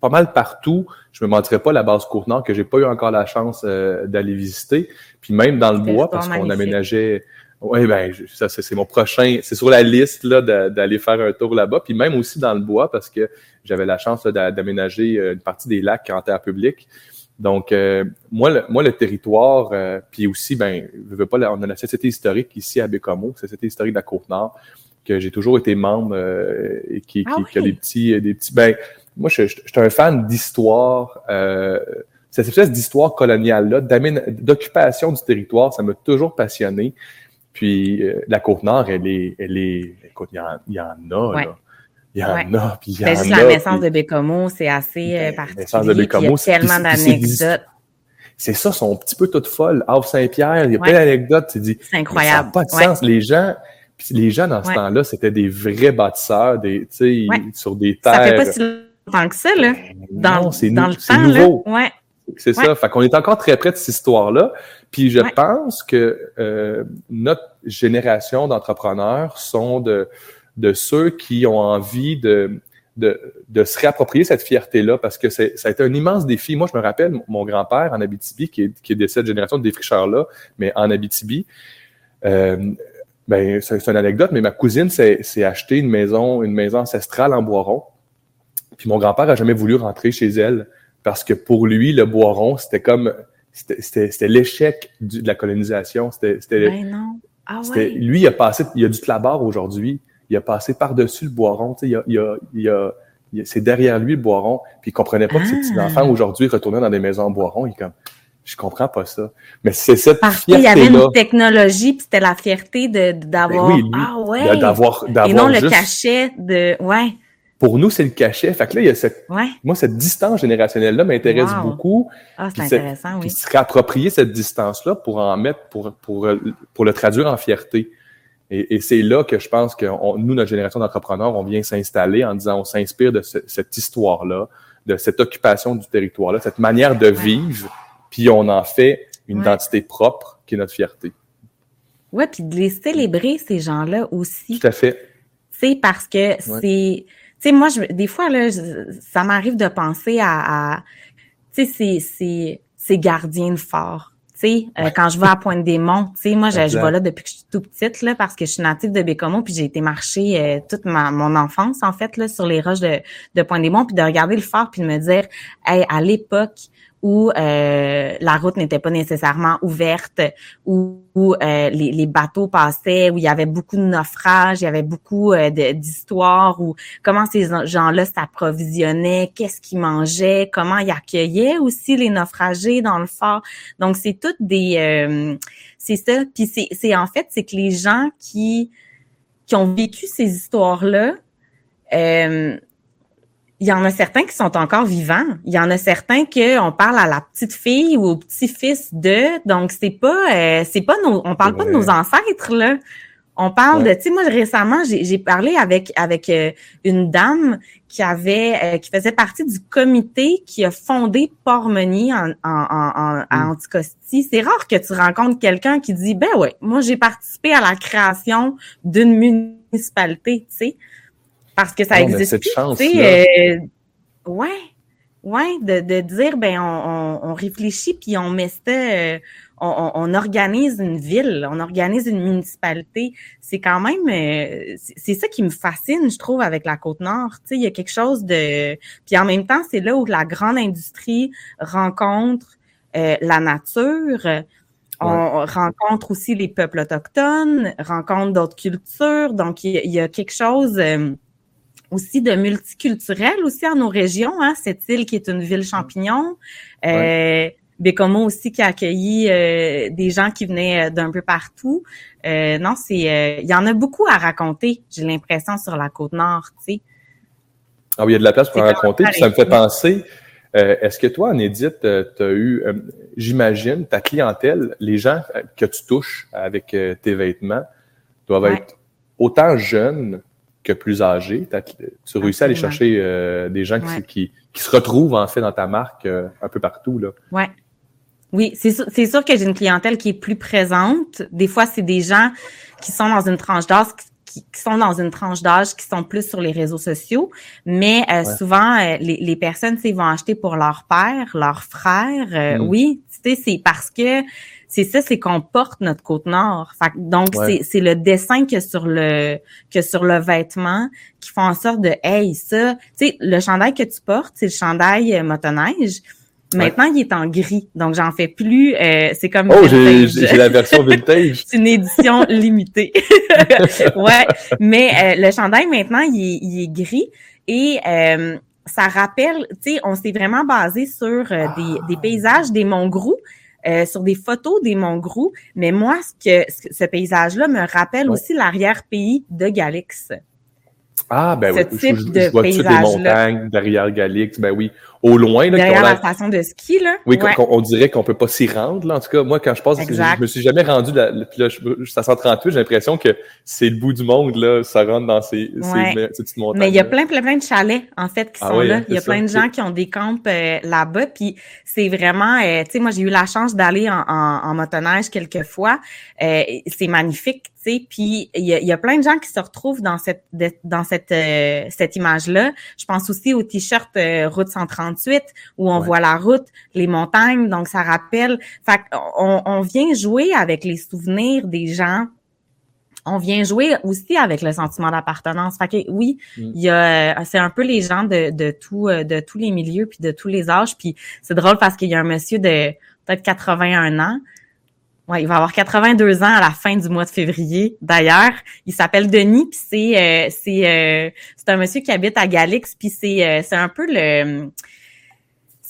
pas mal partout. Je me mentirais pas la base côte nord que j'ai pas eu encore la chance euh, d'aller visiter. Puis même dans le bois parce qu'on aménageait. Oui, ben ça c'est mon prochain, c'est sur la liste là d'aller faire un tour là-bas. Puis même aussi dans le bois parce que j'avais la chance d'aménager une partie des lacs en terre publique. Donc, euh, moi, le, moi, le territoire, euh, puis aussi, ben, je veux pas, on a la Société historique ici à Bécomo, Société historique de la Côte-Nord, que j'ai toujours été membre euh, et qui, ah qui, a des petits, des petits. Ben, moi, je, je, suis un fan d'histoire. cette espèce d'histoire coloniale-là, d'occupation du territoire, ça m'a toujours passionné. Puis la Côte-Nord, elle est, elle est, écoute, il y en, a, là. Il y en a, puis il y ben, en
juste la naissance de Bécomo, c'est assez ben, particulier. La naissance de Bécomo, il y a tellement d'anecdotes.
C'est ça, sont un petit peu toutes folles. Havre Saint-Pierre, il y a plein d'anecdotes. C'est
incroyable.
Ça n'a pas de sens. Les gens, les gens dans ce temps-là, c'était des vrais bâtisseurs, des, sur des terres. Ça
fait pas si longtemps que ça, là. Dans,
c'est le temps, nouveau. Là. Ouais. C'est ça. Fait qu'on est encore très près de cette histoire-là. Puis je pense que euh, notre génération d'entrepreneurs sont de de ceux qui ont envie de, de, de se réapproprier cette fierté-là parce que ça a été un immense défi. Moi, je me rappelle mon grand-père en Abitibi, qui est, qui est de cette génération de défricheurs-là, mais en Abitibi. Euh, ben, c'est une anecdote, mais ma cousine s'est acheté une maison, une maison ancestrale en bois Puis mon grand-père a jamais voulu rentrer chez elle parce que pour lui, le bois c'était comme c'était l'échec de la colonisation. C'était
ben non. Ah ouais.
lui, il a passé, il a du clabard aujourd'hui il a passé par-dessus le boiron. Il a, il a, il a, c'est derrière lui le boiron. Puis il comprenait pas que ses petits-enfants ah. aujourd'hui retournaient dans des maisons en boiron. Il est comme, je comprends pas ça. Mais c'est cette Parce qu'il y avait une
technologie, puis c'était la fierté de d'avoir
ben oui, ah ouais, d'avoir
et non le cachet de ouais.
Pour nous, c'est le cachet. Fait que là, il y a cette,
ouais.
moi, cette distance générationnelle-là m'intéresse beaucoup.
Ah, c'est intéressant, oui.
Puis se réapproprier cette distance-là pour en mettre, pour, pour, pour le traduire en fierté. Et, c'est là que je pense que nous, notre génération d'entrepreneurs, on vient s'installer en disant on s'inspire de cette histoire-là, de cette occupation du territoire-là, cette manière de vivre, puis on en fait une identité propre qui est notre fierté.
Ouais, puis de les célébrer, ces gens-là aussi.
Tout à fait.
C'est parce que c'est. Tu sais, moi, je, des fois, là, ça m'arrive de penser à. à tu sais, c'est ces gardiens de fort euh, quand je vais à Pointe-des-Monts, tu sais, moi, je, je, vais là depuis que je suis tout petite, là, parce que je suis native de Bécomo, puis j'ai été marcher euh, toute ma, mon enfance, en fait, là, sur les roches de, de Pointe-des-Monts, puis de regarder le phare, puis de me dire, hey, à l'époque, où euh, la route n'était pas nécessairement ouverte, où, euh, les, bateaux passaient, où il y avait beaucoup de naufrages, il y avait beaucoup euh, d'histoires, où comment ces gens-là s'approvisionnaient, qu'est-ce qu'ils mangeaient, comment ils accueillaient aussi les naufragés dans le fort. Donc c'est toutes des, c'est ça. Puis c'est en fait c'est que les gens qui qui ont vécu ces histoires là il y en a certains qui sont encore vivants. Il y en a certains que on parle à la petite fille ou au petit fils de. Donc c'est pas, euh, c'est pas nos, on parle pas de nos ancêtres là. On parle de, tu sais, moi récemment j'ai parlé avec avec euh, une dame qui avait, euh, qui faisait partie du comité qui a fondé Portmony en, en, en, à mm. Anticosti. C'est rare que tu rencontres quelqu'un qui dit, ben ouais, moi j'ai participé à la création d'une municipalité, tu sais parce que ça existe plus. Euh, ouais, ouais, de, de dire ben on, on, réfléchit puis on met ça, euh, on, on, organise une ville, on organise une municipalité. C'est quand même, euh, c'est ça qui me fascine, je trouve, avec la côte nord. Tu sais, il y a quelque chose de, puis en même temps, c'est là où la grande industrie rencontre euh, la nature. On rencontre aussi les peuples autochtones, rencontre d'autres cultures. Donc, il y, a quelque chose aussi de multiculturel aussi en nos régions. Hein, cette île qui est une ville champignon. Euh, Bécomo aussi qui a accueilli euh, des gens qui venaient euh, d'un peu partout. Euh, non, c'est euh, il y en a beaucoup à raconter, j'ai l'impression, sur la côte nord, tu sais.
Ah oui, il y a de la place pour en raconter. ça me fait penser, est-ce que toi, en Édite, tu as eu, j'imagine, ta clientèle, les gens que tu touches avec tes vêtements doivent être autant jeunes que plus âgés. Tu réussis à aller chercher euh, des gens qui, qui, se retrouvent en fait dans ta marque euh, un peu partout. Là.
Ouais. Oui, c'est sûr, c'est sûr que j'ai une clientèle qui est plus présente. Des fois, c'est des gens qui sont dans une tranche d'âge qui, sont dans une tranche d'âge qui sont plus sur les réseaux sociaux, mais euh, souvent les, les personnes, vont acheter pour leur père, leur frère. Mm. Oui, tu sais, c'est parce que c'est ça, c'est qu'on porte notre côte nord. donc, c'est le dessin que sur le que sur le vêtement qui font en sorte de Hey, ça, tu sais, le chandail que tu portes, c'est le chandail euh, motoneige. Maintenant, il est en gris, donc j'en fais plus. Euh, c'est comme
oh, j'ai la version vintage.
c'est une édition limitée. ouais, mais euh, le chandail maintenant, il est, gris et ça rappelle, tu sais, on s'est vraiment basé sur des, des, paysages des Monts-Grou euh, sur des photos des Monts-Grou, mais moi, ce que ce paysage-là me rappelle aussi l'arrière-pays de Galix.
Ah, ben oui, je, je, vois des montagnes derrière Galix, ben oui au loin. Là,
Derrière la station de ski, là.
Oui, on, dirait qu'on peut pas s'y rendre. Là. En tout cas, moi, quand je passe, je, je, me suis jamais rendu, là, là, ça 138, j'ai l'impression que c'est le bout du monde, là, ça rentre dans ces, ces, petites montagnes.
Mais il y a plein, plein, plein de chalets, en fait, qui ah sont là. Hein, il y a plein de gens qui ont des camps euh, là-bas, puis c'est vraiment, euh, tu sais, moi, j'ai eu la chance d'aller en, en, en, motoneige quelques fois. Euh, c'est magnifique, tu sais, puis il y a, y a, plein de gens qui se retrouvent dans cette, dans cette, cette image-là. Je pense aussi au t-shirt Route 130 où on voit la route, les montagnes, donc ça rappelle. Fait on, on vient jouer avec les souvenirs des gens on vient jouer aussi avec le sentiment d'appartenance. Fait que oui, mm. il y a c'est un peu les gens de, de tout euh, de tous les milieux puis de tous les âges puis c'est drôle parce qu'il y a un monsieur de peut-être 81 ans. Ouais, il va avoir 82 ans à la fin du mois de février. D'ailleurs, il s'appelle Denis puis c'est euh, c'est euh, c'est un monsieur qui habite à Galix puis c'est c'est un peu le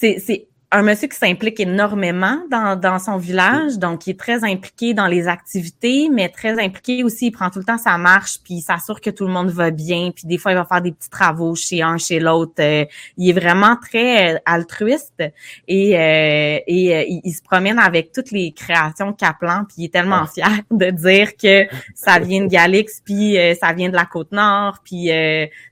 c'est un monsieur qui s'implique énormément dans, dans son village, donc il est très impliqué dans les activités, mais très impliqué aussi, il prend tout le temps sa marche, puis il s'assure que tout le monde va bien, puis des fois il va faire des petits travaux chez un, chez l'autre. Euh, il est vraiment très euh, altruiste et, euh, et il, se promène avec toutes les créations Kaplan, puis il est tellement fier de dire que ça vient de Galix, puis ça vient de la Côte-Nord, puis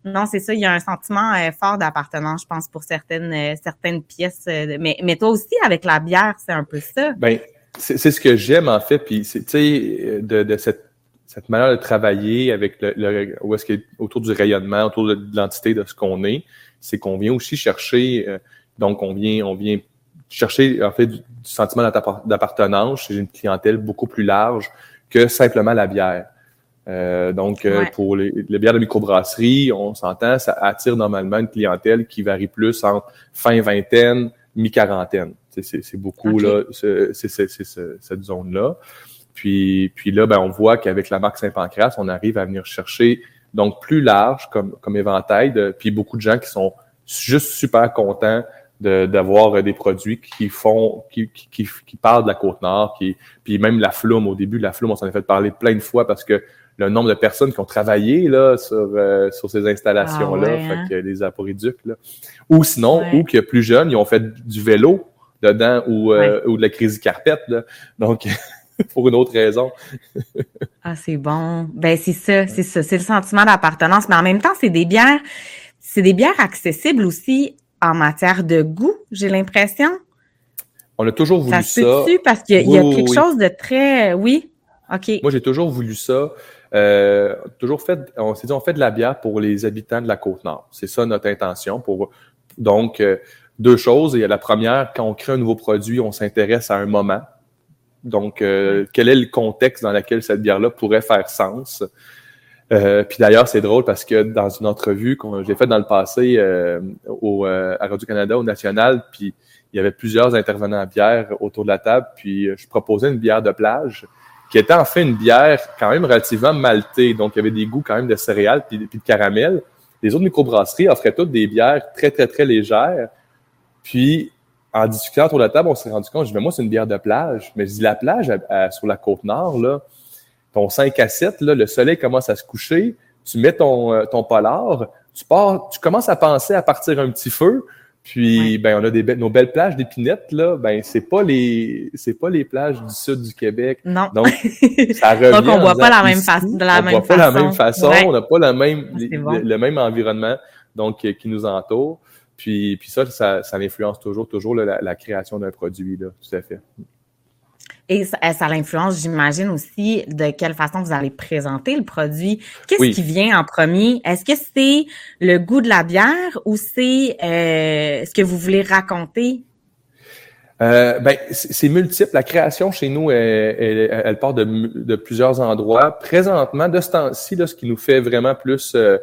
non, c'est ça, il y a un sentiment fort d'appartenance, je pense, pour certaines certaines pièces, mais mais, toi aussi, avec la bière, c'est un peu ça.
Ben, c'est ce que j'aime, en fait. Puis, tu sais, de, cette, cette manière de travailler avec le, où est-ce autour du rayonnement, autour de l'identité de ce qu'on est, c'est qu'on vient aussi chercher, euh, donc on vient, on vient chercher, en fait, du, sentiment d'appartenance chez une clientèle beaucoup plus large que simplement la bière. Euh, donc, euh, pour les, les, bières de microbrasserie, on s'entend, ça attire normalement une clientèle qui varie plus entre fin vingtaine mi-quarantaine. C'est beaucoup là, c'est cette zone-là. Puis, puis là, ben, on voit qu'avec la marque Saint-Pancras, on arrive à venir chercher donc plus large comme, comme éventail, de, puis beaucoup de gens qui sont juste super contents d'avoir des produits qui font, qui, qui, qui, parlent de la Côte-Nord, qui, puis même la flume, au début, la flume, on s'en a fait parler plein de fois parce que le nombre de personnes qui ont travaillé là, sur, euh, sur ces installations-là, ah fait hein? que les aporiducs. Là. Ou sinon, ou que plus jeunes, ils ont fait du vélo dedans ou, euh, ou de la crise carpette. Là. Donc, pour une autre raison.
ah, c'est bon. Ben, c'est ça, c'est ça. C'est le sentiment d'appartenance. Mais en même temps, c'est des bières, c'est des bières accessibles aussi en matière de goût, j'ai l'impression.
On a toujours voulu ça.
ça. parce qu'il y, a, quelque chose de très, oui. OK.
Moi, j'ai toujours voulu ça. Euh, toujours fait, on s'est dit, on fait de la bière pour les habitants de la Côte-Nord. C'est ça notre intention. Pour, donc, euh, deux choses. A la première, quand on crée un nouveau produit, on s'intéresse à un moment. Donc, euh, quel est le contexte dans lequel cette bière-là pourrait faire sens? puis d'ailleurs, c'est drôle parce que dans une entrevue que j'ai faite dans le passé au, à Radio-Canada, au National, puis il y avait plusieurs intervenants à bière autour de la table, puis je proposais une bière de plage qui était en fait une bière quand même relativement maltée. Donc, il y avait des goûts quand même de céréales puis, de caramel. Les autres microbrasseries offraient toutes des bières très, très, très légères. Puis, en discutant autour de la table, on s'est rendu compte, je dis, moi, c'est une bière de plage. Mais je dis, la plage sur la côte nord, là, ton 5 à 7, là, le soleil commence à se coucher, tu mets ton, euh, ton polar, tu pars, tu commences à penser à partir un petit feu, puis ben on a des nos belles plages d'épinettes là, ben c'est pas les c'est pas les plages du sud du Québec.
Non.
Donc ça revient
Donc on voit pas la même façon de la
on
même
voit pas la même façon, on n'a pas la même ah, le, même environnement donc euh, qui nous entoure. Puis puis ça ça, ça influence toujours toujours la, la création d'un produit là, tout à fait.
Et ça, ça l'influence, j'imagine aussi, de quelle façon vous allez présenter le produit. Qu'est-ce qui vient en premier? Est-ce que c'est le goût de la bière ou c'est euh, ce que vous voulez raconter?
Euh, ben, c'est multiple. La création chez nous, elle, elle, part de, de, plusieurs endroits. Présentement, de ce temps-ci, ce qui nous fait vraiment plus, euh,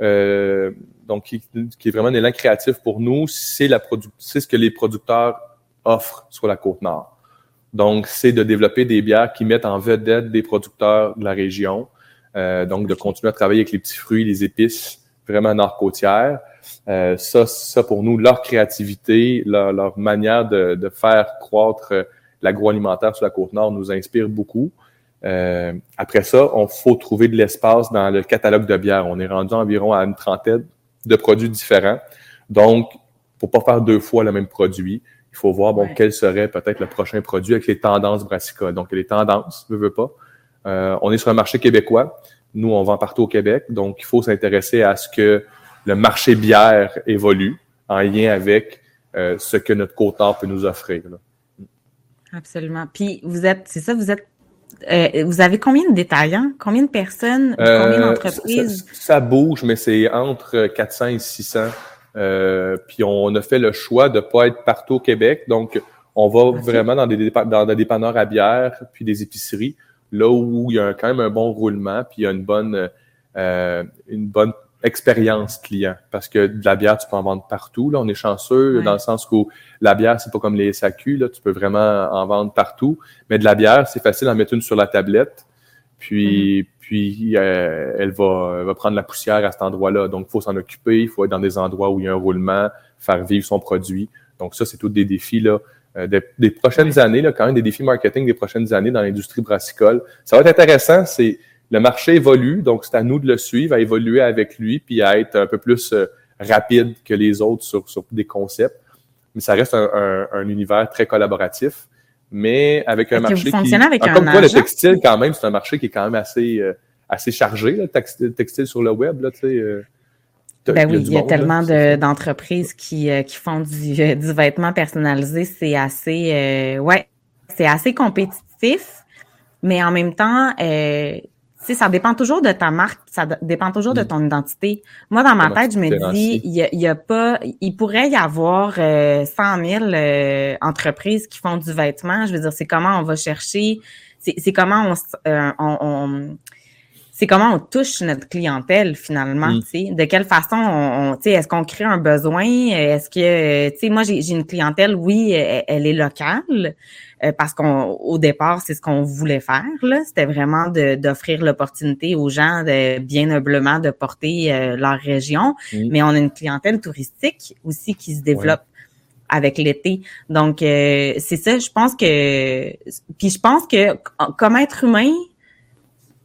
euh donc qui, qui, est vraiment un élan créatif pour nous, c'est la c'est ce que les producteurs offrent sur la côte nord. Donc, c'est de développer des bières qui mettent en vedette des producteurs de la région. Euh, donc, de continuer à travailler avec les petits fruits, les épices vraiment nord-côtières. Euh, ça, ça, pour nous, leur créativité, leur, leur manière de, de, faire croître l'agroalimentaire sur la Côte-Nord nous inspire beaucoup. Euh, après ça, on faut trouver de l'espace dans le catalogue de bières. On est rendu environ à une trentaine de produits différents. Donc, pour pas faire deux fois le même produit, il faut voir bon, quel serait peut-être le prochain produit avec les tendances brassicoles. Donc, les tendances, ne veut pas. Euh, on est sur un marché québécois. Nous, on vend partout au Québec. Donc, il faut s'intéresser à ce que le marché bière évolue en lien avec euh, ce que notre côte peut nous offrir.
Absolument. Puis, vous êtes, c'est ça, vous êtes euh, vous avez combien de détaillants? Combien de personnes? combien d'entreprises?
Ça, ça, bouge, mais c'est entre 400 et 600 euh, puis on a fait le choix de pas être partout au Québec. Donc, on va vraiment dans des, dans des dépanneurs à bière, puis des épiceries, là où il y a quand même un bon roulement, puis il y a une bonne, euh, une bonne expérience client. Parce que de la bière, tu peux en vendre partout. Là, on est chanceux dans le sens où la bière, c'est pas comme les SAQ. Là, tu peux vraiment en vendre partout. Mais de la bière, c'est facile d'en mettre une sur la tablette. Puis, mm-hmm puis euh, elle, va, va, prendre la poussière à cet endroit-là. Donc, il faut s'en occuper, il faut être dans des endroits où il y a un roulement, faire vivre son produit. Donc ça, c'est tous des défis là, euh, des, prochaines années, là, quand même des défis marketing des prochaines années dans l'industrie brassicole. Ça va être intéressant, c'est le marché évolue, donc c'est à nous de le suivre, à évoluer avec lui, puis à être un peu plus euh, rapide que les autres sur, sur des concepts. Mais ça reste un, un, univers très collaboratif, mais avec un marché qui...
Avec
ah, comme quoi, le textile, quand même, c'est un marché qui est quand même assez, euh, assez chargé, le textile, sur le web, là, tu sais. Euh,
ben oui, il y a, tellement d'entreprises qui, qui font du, du vêtement personnalisé, c'est assez, ouais, c'est assez compétitif, mais en même temps, euh, sais, ça dépend toujours de ta marque, ça dépend toujours de mm. ton identité. Moi, dans ma tête, je me dis, il y a, pas, il pourrait y avoir euh, 100 000 euh, entreprises qui font du vêtement. Je veux dire, c'est comment on va chercher, c'est comment on, euh, on, c'est comment on touche notre clientèle finalement, mm. tu sais, de quelle façon on, tu sais, est-ce qu'on crée un besoin, est-ce que, tu sais, moi j'ai une clientèle, oui, elle est locale, euh, parce qu'au départ, c'est ce qu'on voulait faire. C'était vraiment d'offrir l'opportunité aux gens de bien humblement de porter euh, leur région. Mais on a une clientèle touristique aussi qui se développe. avec l'été. Donc, euh, c'est ça, je pense que... Puis je pense que comme être humain,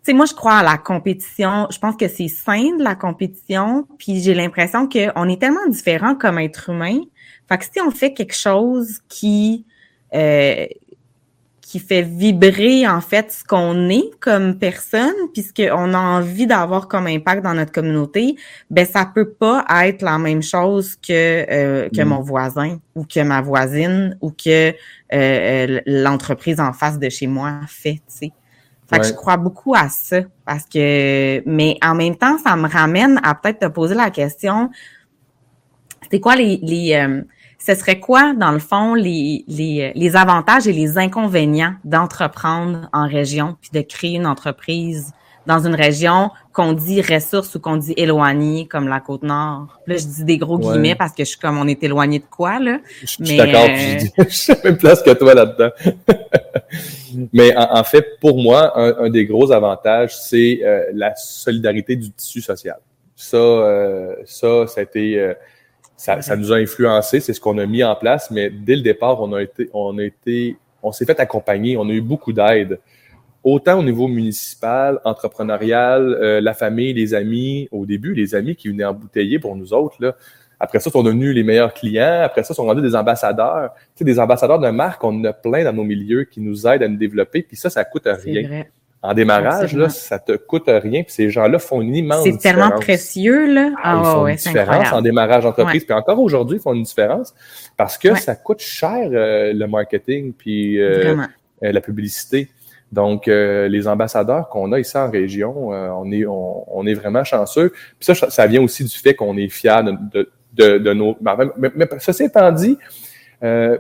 sais, moi, je crois à la compétition. Je pense que c'est sain de la compétition. Puis j'ai l'impression qu'on est tellement différents comme être humain. Fait que si on fait quelque chose qui euh, qui fait vibrer en fait ce qu'on est comme personne, puisqu'on a envie d'avoir comme impact dans notre communauté, ben ça peut pas être la même chose que euh, que mm. mon voisin ou que ma voisine ou que euh, l'entreprise en face de chez moi fait, tu sais. Fait que je crois beaucoup à ça parce que mais en même temps ça me ramène à peut-être te poser la question c'est quoi les les euh, ce serait quoi, dans le fond, les, les, les avantages et les inconvénients d'entreprendre en région, puis de créer une entreprise dans une région qu'on dit ressources ou qu'on dit éloignée, comme la Côte-Nord. Là, je dis des gros guillemets parce que je suis comme on est éloigné de quoi, là?
Je suis d'accord, euh, je, suis à la même place que toi là-dedans. Mais en, fait, pour moi, un, des gros avantages, c'est euh, la solidarité du tissu social. Ça, euh, ça, ça a été ça, ça, nous a influencé, c'est ce qu'on a mis en place, mais dès le départ, on a été, on a été, on s'est fait accompagner, on a eu beaucoup d'aide, autant au niveau municipal, entrepreneurial, euh, la famille, les amis. Au début, les amis qui venaient embouteiller pour nous autres, là. Après ça, sont devenus les meilleurs clients. Après ça, sont rendus des ambassadeurs. Tu sais, des ambassadeurs de marque, on en a plein dans nos milieux qui nous aident à nous développer. Puis ça, ça coûte rien. Vrai. En démarrage, là, ça te coûte rien, puis ces gens-là font une immense
différence. C'est tellement précieux, là.
Ah, ils font une différence en démarrage d'entreprise. Puis encore aujourd'hui, ils font une différence parce que ça coûte cher euh, le marketing puis euh, euh, la publicité. Donc, les ambassadeurs qu'on a ici en région, on est on, est vraiment chanceux. Puis ça, ça vient aussi du fait qu'on est fiers de, de, de, nos... Mais, mais, ceci étant dit,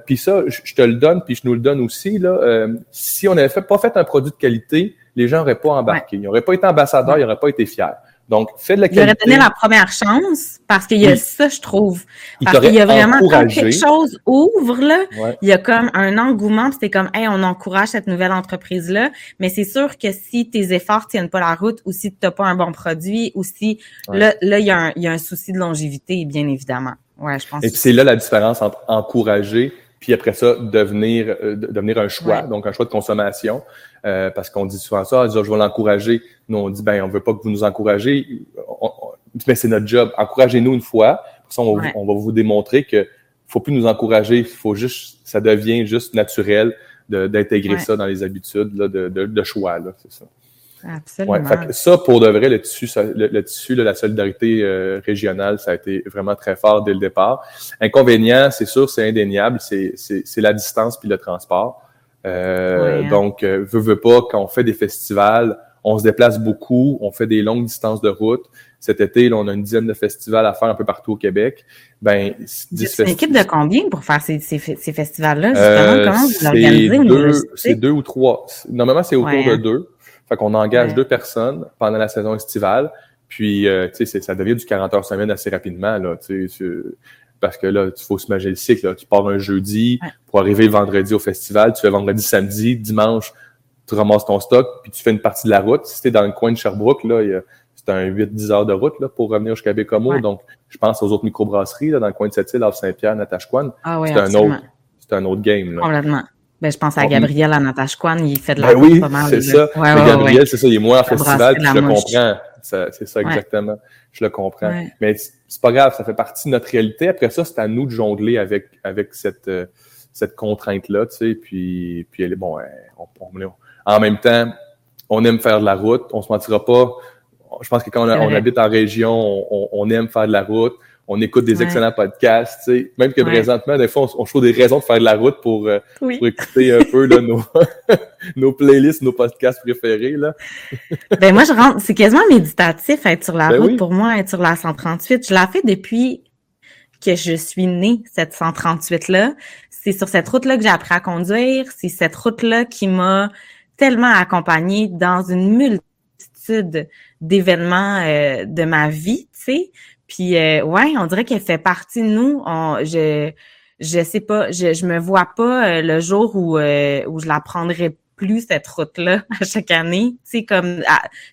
puis ça, je te le donne, puis je nous le donne aussi, là, si on n'avait pas fait un produit de qualité, les gens n'auraient pas embarqué. Ils n'auraient pas été ambassadeurs, ils n'auraient pas été fiers. Donc, fais de la qualité.
J'aurais donné la première chance parce qu'il y a ça, je trouve. Parce qu'il y a vraiment quand quelque chose ouvre, là, il y a comme un engouement, c'était comme, hey, on encourage cette nouvelle entreprise-là. Mais c'est sûr que si tes efforts tiennent pas la route ou si tu n'as pas un bon produit ou si, là, là, il y, a un, il y a un souci de longévité, bien évidemment. Ouais, je pense.
Et puis c'est là la différence entre encourager puis après ça, devenir, euh, devenir un choix, donc un choix de consommation. Euh, parce qu'on dit souvent ça, je vais l'encourager. Nous, on dit, ben, on veut pas que vous nous encouragez. mais c'est notre job. Encouragez-nous une fois. ça, on, va vous démontrer que faut plus nous encourager. faut juste, ça devient juste naturel d'intégrer ça dans les habitudes là, de, de, de, choix. Là, c'est ça.
Absolument.
fait ça, pour de vrai, le tissu, le, tissu, la solidarité euh, régionale, ça a été vraiment très fort dès le départ. Inconvénient, c'est sûr, c'est indéniable, c'est la distance puis le transport. Euh, hein. Donc, euh, veut, veut pas, quand on fait des festivals, on se déplace beaucoup, on fait des longues distances de route. Cet été, là, on a une dizaine de festivals à faire un peu partout au Québec. Ben,
c'est une équipe de combien pour faire ces, ces, ces festivals-là? Euh, comment vous
organisez? C'est deux ou trois. Normalement, c'est autour de hein. deux. Fait qu'on engage deux personnes pendant la saison estivale. Puis, euh, tu sais, ça devient du 40 heures semaine assez rapidement, là, tu sais, parce que là, il faut se manger le cycle. Là. Tu pars un jeudi pour arriver vendredi au festival, tu fais vendredi, samedi, dimanche, tu ramasses ton stock, puis tu fais une partie de la route. Si t'es dans le coin de Sherbrooke, là, c'est un 8-10 heures de route là, pour revenir jusqu'à Bécomo. Donc, je pense aux autres microbrasseries là, dans le coin de Sept-Îles, Saint-Pierre, Natashquan.
Ah oui,
c'est un autre, c'est un autre game. Là.
Complètement. Ben, je pense à Gabriel à Natashquan, il fait de
la
ben
oui, c'est ça. Ouais, ouais, Gabriel, c'est ça, il est moins en festival, puis je le comprends. C'est ça, exactement. Je le comprends. Mais c'est pas grave, ça fait partie de notre réalité. Après ça, c'est à nous de jongler avec, avec cette, euh, cette contrainte-là, tu sais. Puis, puis bon, on, on, en même temps, on aime faire de la route, on se mentira pas. Je pense que quand on, habite en région, on, on, aime faire de la route on écoute des excellents podcasts, tu sais. Même que présentement, des fois, on, trouve des raisons de faire de la route pour, euh, pour écouter un peu là, nos, nos playlists, nos podcasts préférés. Là.
ben moi, je rentre, c'est quasiment méditatif être sur la ben route pour moi, être sur la 138. Je l'ai fait depuis que je suis née, cette 138-là. C'est sur cette route-là que j'ai appris à conduire. C'est cette route-là qui m'a tellement accompagnée dans une multitude d'événements euh, de ma vie, tu sais. Puis euh, ouais, on dirait qu'elle fait partie de nous. On, je je sais pas, je je me vois pas euh, le jour où euh, où je la prendrai plus cette route là à chaque année. Tu sais comme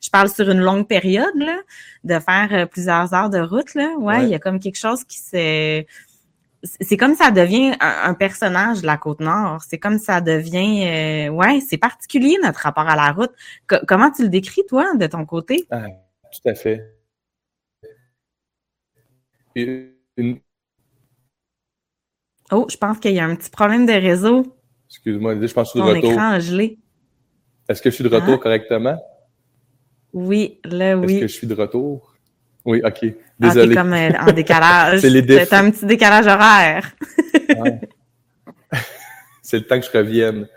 je parle sur une longue période là, de faire euh, plusieurs heures de route là. Ouais, il y a comme quelque chose qui se c'est comme ça devient un, personnage de la côte nord. C'est comme ça devient, ouais, c'est particulier notre rapport à la route. comment tu le décris toi de ton côté?
Ah, Tout à fait.
Oh, je pense qu'il y a un petit problème de réseau.
Excuse-moi, je pense que je suis de retour.
écran gelé.
Est-ce que je suis de retour ah. correctement?
Oui, là, oui.
Est-ce que je suis de retour? Oui, OK. Désolé.
Ah, comme euh, en décalage. C'est les un petit décalage horaire.
C'est le temps que je revienne.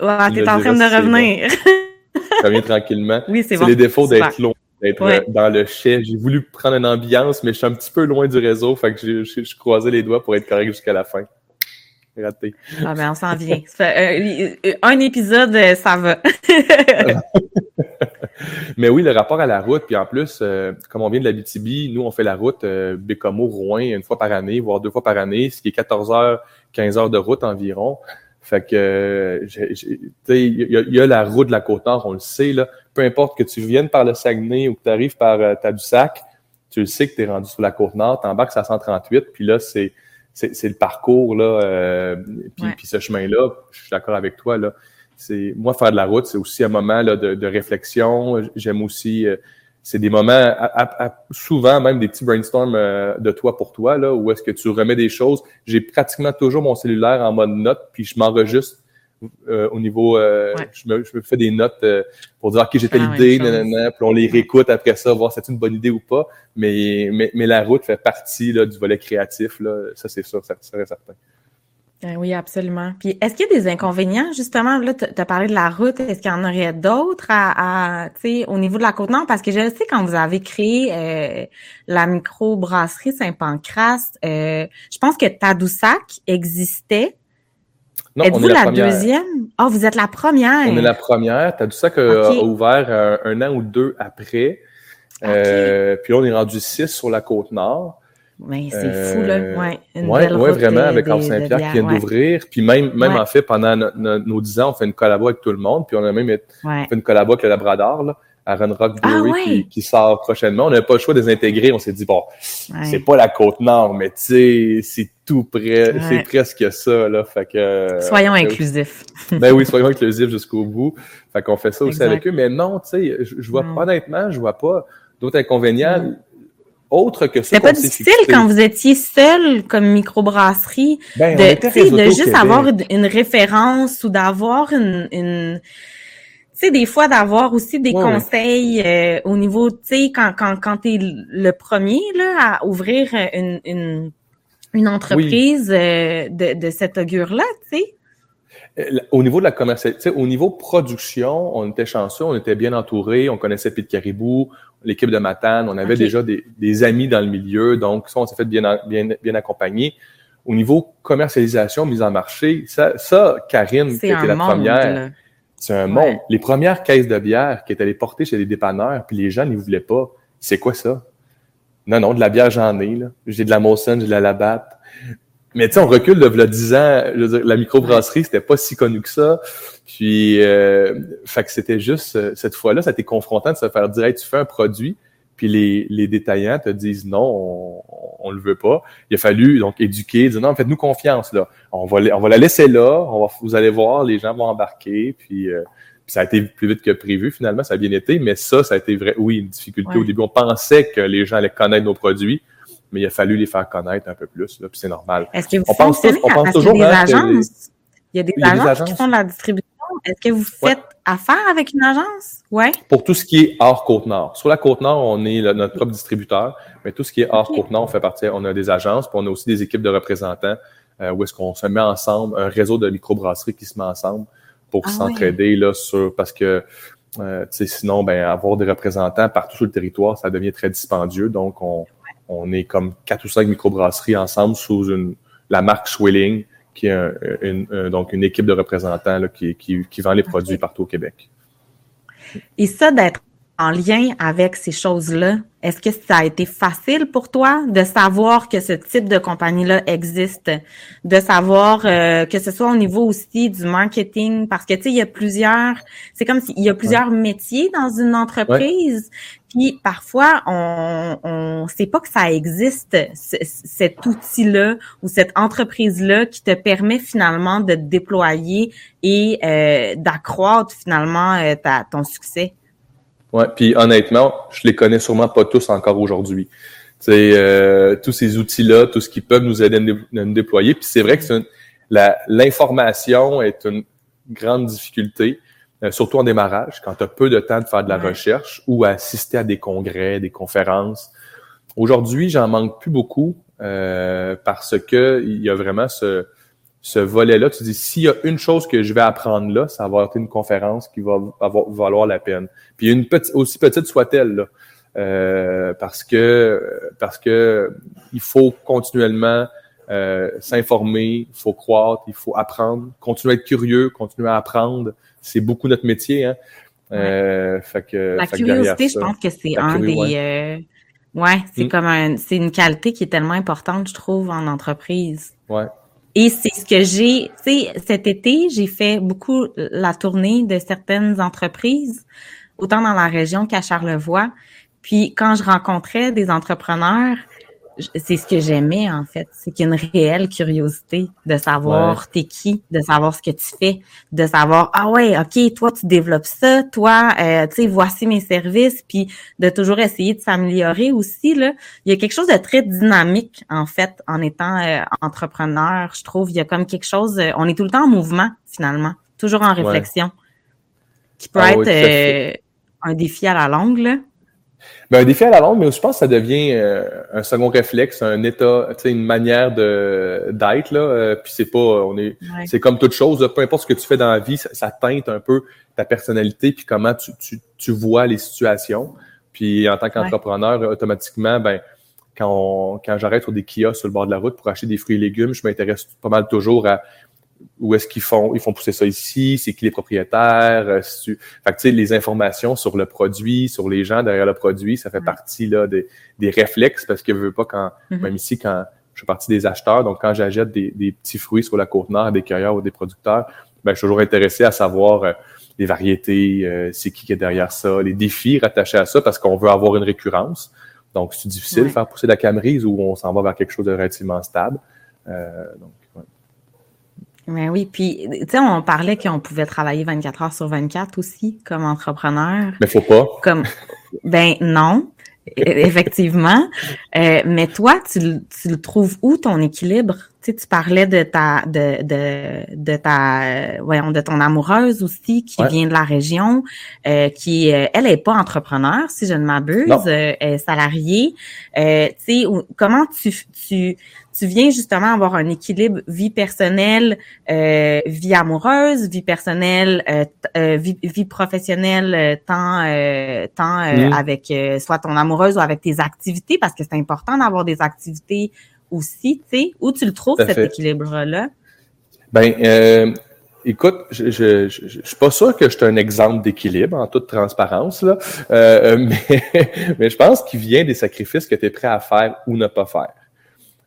Ouais, t'es en train de revenir.
je reviens tranquillement.
Oui, c'est bon.
C'est les défauts d'être long d'être euh, dans le chai. J'ai voulu prendre une ambiance, mais je suis un petit peu loin du réseau, fait que je, croisais les doigts pour être correct jusqu'à la fin. Raté.
Ah ben on s'en vient. Euh, un épisode, euh, ça va.
mais oui, le rapport à la route, puis en plus, comme on vient de la BTB, nous on fait la route Bécomo Rouen une fois par année, voire deux fois par année, ce qui est 14 heures, 15 heures de route environ. Fait que, il y, a la route de la Côte-Nord, on le sait, là. Peu importe que tu viennes par le Saguenay ou que tu arrives par euh, Tadoussac, tu le sais que tu es rendu sur la Côte-Nord, t'embarques à 138, puis là, c'est c'est le parcours, là, euh, puis, ce chemin-là, je suis d'accord avec toi, là. C'est Moi, faire de la route, c'est aussi un moment là, de, de réflexion. J'aime aussi... Euh, c'est des moments, souvent même des petits brainstorms euh, de toi pour toi, là, où est-ce que tu remets des choses. J'ai pratiquement toujours mon cellulaire en mode note, puis je m'enregistre euh, au niveau, euh, je, me, je, me, fais des notes pour dire, OK, j'ai telle ah idée, nanana, puis on les réécoute après ça, voir si c'est une bonne idée ou pas. Mais, mais, mais la route fait partie là, du volet créatif, là, ça c'est sûr, ça serait certain.
Ben oui, absolument. Puis est-ce qu'il y a des inconvénients, justement? Là, tu as parlé de la route. Est-ce qu'il y en aurait d'autres à, au niveau de la Côte-Nord? Parce que je sais, quand vous avez créé euh, la microbrasserie Saint-Pancras, euh, je pense que Tadoussac existait. Êtes-vous la, deuxième? Ah, oh, vous êtes la première.
On est la première. Tadoussac a, ouvert euh, un, an ou deux après. puis là, on est rendu six sur la Côte-Nord.
Oui, c'est fou, là. Euh,
ouais, ouais, vraiment, avec Arc Saint-Pierre qui vient d'ouvrir. Puis même, même en fait, pendant nos dix ans, on fait une collabo avec tout le monde. Puis on a même fait une collabo avec le Labrador, là, à Run Rock ah, Brewery, qui, sort prochainement. On n'a pas le choix de les intégrer. On s'est dit, bon, c'est pas la Côte-Nord, mais tu sais, c'est tout près, c'est presque ça, là. Fait que.
Soyons inclusifs.
ben oui, soyons inclusifs jusqu'au bout. Fait qu'on fait ça aussi avec eux. Mais non, tu sais, je, vois, honnêtement, je vois pas d'autres inconvénients autre que ça.
C'était pas difficile quand vous étiez seul comme microbrasserie ben, de, de juste avoir une, référence ou d'avoir une, une tu sais, des fois d'avoir aussi des conseils euh, au niveau, tu sais, quand, quand, quand tu es le premier là, à ouvrir une, une, une entreprise euh, de, de cette augure-là, tu sais.
Euh, au niveau de la commercialité, au niveau production, on était chanceux, on était bien entouré, on connaissait Pete Caribou, l'équipe de Matane, on avait déjà des, des, amis dans le milieu, donc ça, on s'est fait bien, bien, bien accompagner. Au niveau commercialisation, mise en marché, ça, ça Karine, qui était la première, c'est un monde. Les premières caisses de bière qui étaient allées porter chez les dépanneurs, puis les gens n'y voulaient pas, c'est quoi ça? Non, non, de la bière, j'en ai. J'ai de la Molson, j'ai de la Labatt. mais tu sais, on recule de là, 10 ans, je veux dire, la microbrasserie, c'était pas si connu que ça. Puis, euh, fait que c'était juste, euh, cette fois-là, ça a été confrontant de se faire dire, hey, tu fais un produit, puis les, les détaillants te disent non, on, on le veut pas. Il a fallu donc éduquer, dire non, faites-nous confiance là. On va, on va la laisser là, on va, vous allez voir, les gens vont embarquer, puis, euh, ça a été plus vite que prévu. Finalement, ça a bien été, mais ça, ça a été vrai. Oui, une difficulté au début. On pensait que les gens allaient connaître nos produits, mais il a fallu les faire connaître un peu plus. Là, puis c'est normal.
Est-ce que vous on pense, on pense toujours des hein, agences? Il y a des, agences, qui font de la distribution. Est-ce que vous faites affaire avec une agence? Ouais.
Pour tout ce qui est hors Côte-Nord. Sur la Côte-Nord, on est notre propre distributeur, mais tout ce qui est hors Côte-Nord, on fait partie, on a des agences, puis on a aussi des équipes de représentants euh, où est-ce qu'on se met ensemble, un réseau de microbrasseries qui se met ensemble pour ah s'entraider là sur parce que euh, sinon, ben, avoir des représentants partout sur le territoire, ça devient très dispendieux. Donc, on, on est comme quatre ou cinq microbrasseries ensemble sous une, la marque Swilling, qui est une, donc une équipe de représentants là, qui, qui, qui, vend les produits partout au Québec.
Et ça, d'être en lien avec ces choses-là, est-ce que ça a été facile pour toi de savoir que ce type de compagnie-là existe, de savoir euh, que ce soit au niveau aussi du marketing, parce que tu sais, il y a plusieurs, c'est comme s'il y a plusieurs métiers dans une entreprise, puis parfois on on sait pas que ça existe cet outil-là ou cette entreprise-là qui te permet finalement de déployer et euh, d'accroître finalement euh, ta, ton succès.
Ouais, puis honnêtement, je les connais sûrement pas tous encore aujourd'hui. Euh, tous ces outils-là, tout ce qui peuvent nous aider à nous déployer. Puis c'est vrai que l'information est une grande difficulté, euh, surtout en démarrage, quand tu as peu de temps de faire de la recherche ou à assister à des congrès, des conférences. Aujourd'hui, j'en manque plus beaucoup euh, parce que il y a vraiment ce, ce volet-là, tu dis, s'il y a une chose que je vais apprendre là, ça va être une conférence qui va avoir, valoir la peine. Puis une petite, aussi petite soit-elle, euh, parce que parce que il faut continuellement euh, s'informer, il faut croître, il faut apprendre, continuer à être curieux, continuer à apprendre. C'est beaucoup notre métier. Hein?
Euh, fait que, la curiosité, je pense que c'est un des... Ouais, ouais c'est mm. comme un, c'est une qualité qui est tellement importante, je trouve, en entreprise.
Ouais.
Et c'est ce que j'ai, tu sais, cet été, j'ai fait beaucoup la tournée de certaines entreprises, autant dans la région qu'à Charlevoix. Puis quand je rencontrais des entrepreneurs, c'est ce que j'aimais en fait, c'est qu'il y a une réelle curiosité de savoir t'es qui, de savoir ce que tu fais, de savoir ah ouais ok toi tu développes ça, toi euh, tu sais voici mes services, puis de toujours essayer de s'améliorer aussi là. Il y a quelque chose de très dynamique en fait en étant euh, entrepreneur, je trouve. Il y a comme quelque chose, euh, on est tout le temps en mouvement finalement, toujours en réflexion, qui peut ah être un défi à la longue là.
Ben, un défi à la longue, mais je pense que ça devient euh, un second réflexe, un état, tu sais, une manière de d'être là. Euh, puis c'est pas, on est, c'est comme toute chose. peu importe ce que tu fais dans la vie, ça, teinte un peu ta personnalité puis comment tu, tu, tu vois les situations. Puis en tant qu'entrepreneur, automatiquement, ben quand, quand j'arrête sur des kiosques sur le bord de la route pour acheter des fruits et légumes, je m'intéresse pas mal toujours à où est-ce qu'ils font, ils font pousser ça ici, c'est qui les propriétaires, euh, tu... fait que, tu sais, les informations sur le produit, sur les gens derrière le produit, ça fait partie là des, des réflexes parce que je veux pas quand, mm-hmm. même ici quand je fais partie des acheteurs, donc quand j'achète des, des, petits fruits sur la côte nord, des cueilleurs ou des producteurs, ben je suis toujours intéressé à savoir euh, les variétés, euh, c'est qui qui est derrière ça, les défis rattachés à ça parce qu'on veut avoir une récurrence. Donc c'est difficile de faire pousser la camerise ou on s'en va vers quelque chose de relativement stable. donc
mais oui, puis tu sais, on parlait qu'on pouvait travailler 24 heures sur 24 aussi comme entrepreneur.
Mais faut pas.
Comme ben non, effectivement. Euh, mais toi, tu, tu le trouves où ton équilibre? Tu sais, tu parlais de ta de de de ta voyons de ton amoureuse aussi qui vient de la région, euh, qui euh, elle est pas entrepreneur si je ne m'abuse, euh, elle est salariée. Euh, tu sais, comment tu tu tu viens justement avoir un équilibre vie personnelle, euh, vie amoureuse, vie personnelle, euh, euh vie, vie, professionnelle, euh, tant, euh, tant mm. avec soit ton amoureuse ou avec tes activités, parce que c'est important d'avoir des activités aussi, tu sais. Où tu le trouves, cet équilibre-là?
Ben, Écoute, je, je, je, suis pas sûr que je suis un exemple d'équilibre en toute transparence, là, mais, mais je pense qu'il vient des sacrifices que tu es prêt à faire ou ne pas faire.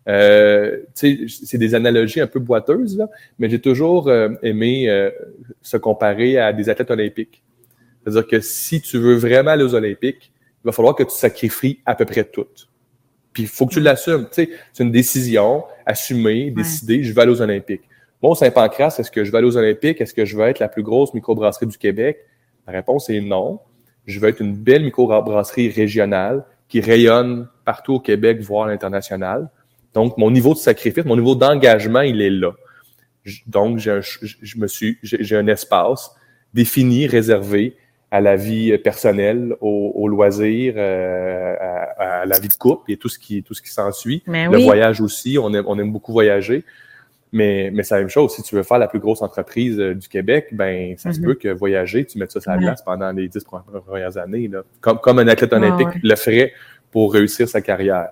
Euh, c'est des analogies un peu boiteuses, là, mais j'ai toujours euh, aimé euh, se comparer à des athlètes olympiques. C'est-à-dire que si tu veux vraiment aller aux Olympiques, il va falloir que tu sacrifies à peu près tout. Puis il faut que tu l'assumes. C'est une décision, assumer, décider, je vais aller aux Olympiques. Bon, Saint-Pancras, est-ce que je vais aller aux Olympiques? Est-ce que je vais être la plus grosse microbrasserie du Québec? La réponse est non. Je veux être une belle microbrasserie régionale qui rayonne partout au Québec, voire à l'international. Donc, mon niveau de sacrifice, mon niveau d'engagement, il est là. Donc, j'ai un, je me suis, j'ai un espace défini, réservé à la vie personnelle, au, loisir, euh, à, la vie de couple et tout ce qui, tout ce qui s'ensuit. Le voyage aussi, on aime, on aime beaucoup voyager. Mais, mais c'est la même chose. Si tu veux faire la plus grosse entreprise euh, du Québec, ben ça se mm-hmm. peut que voyager, tu mettes ça sur la glace pendant les dix premières années. Là. Comme, comme un athlète olympique le ferait pour réussir sa carrière.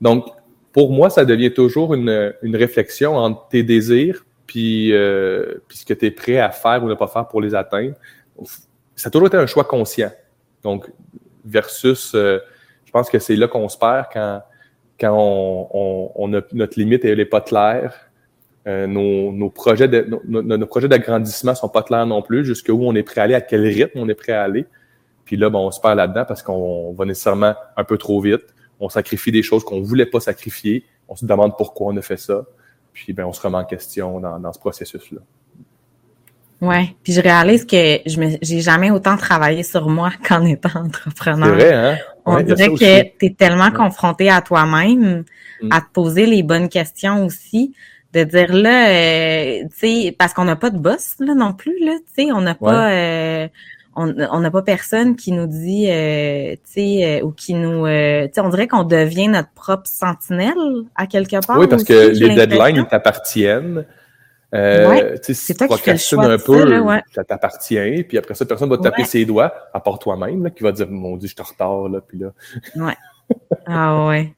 Donc, pour moi, ça devient toujours une, une réflexion entre tes désirs puis, euh, puis ce que tu es prêt à faire ou ne pas faire pour les atteindre. Ça a toujours été un choix conscient. Donc, versus, euh, je pense que c'est là qu'on se perd quand, quand on, on, on a, notre limite n'est pas claire. Euh, nos, nos, projets de, nos, nos projets d'agrandissement sont pas clairs non plus, jusqu'où on est prêt à aller, à quel rythme on est prêt à aller. Puis là, ben, on se perd là-dedans parce qu'on va nécessairement un peu trop vite on sacrifie des choses qu'on voulait pas sacrifier, on se demande pourquoi on a fait ça, puis ben, on se remet en question dans, ce processus-là.
Ouais, puis je réalise que je me j'ai jamais autant travaillé sur moi qu'en étant entrepreneur.
C'est vrai, hein?
On dirait que tu es tellement confronté à toi-même, mm. à te poser les bonnes questions aussi, de dire là, euh, tu sais, parce qu'on n'a pas de boss là non plus là, tu sais, on n'a pas, euh, on n'a pas personne qui nous dit, euh, tu sais, euh, ou qui nous, euh, tu sais, on dirait qu'on devient notre propre sentinelle à quelque part.
Oui, parce que les deadlines ils t'appartiennent. Euh, si tu procrastines un peu, ça, t'appartient. Puis après ça, personne va te taper ses doigts, à part toi-même, qui va dire, mon Dieu, je te retard, là, puis là.
Ouais. Ah ouais.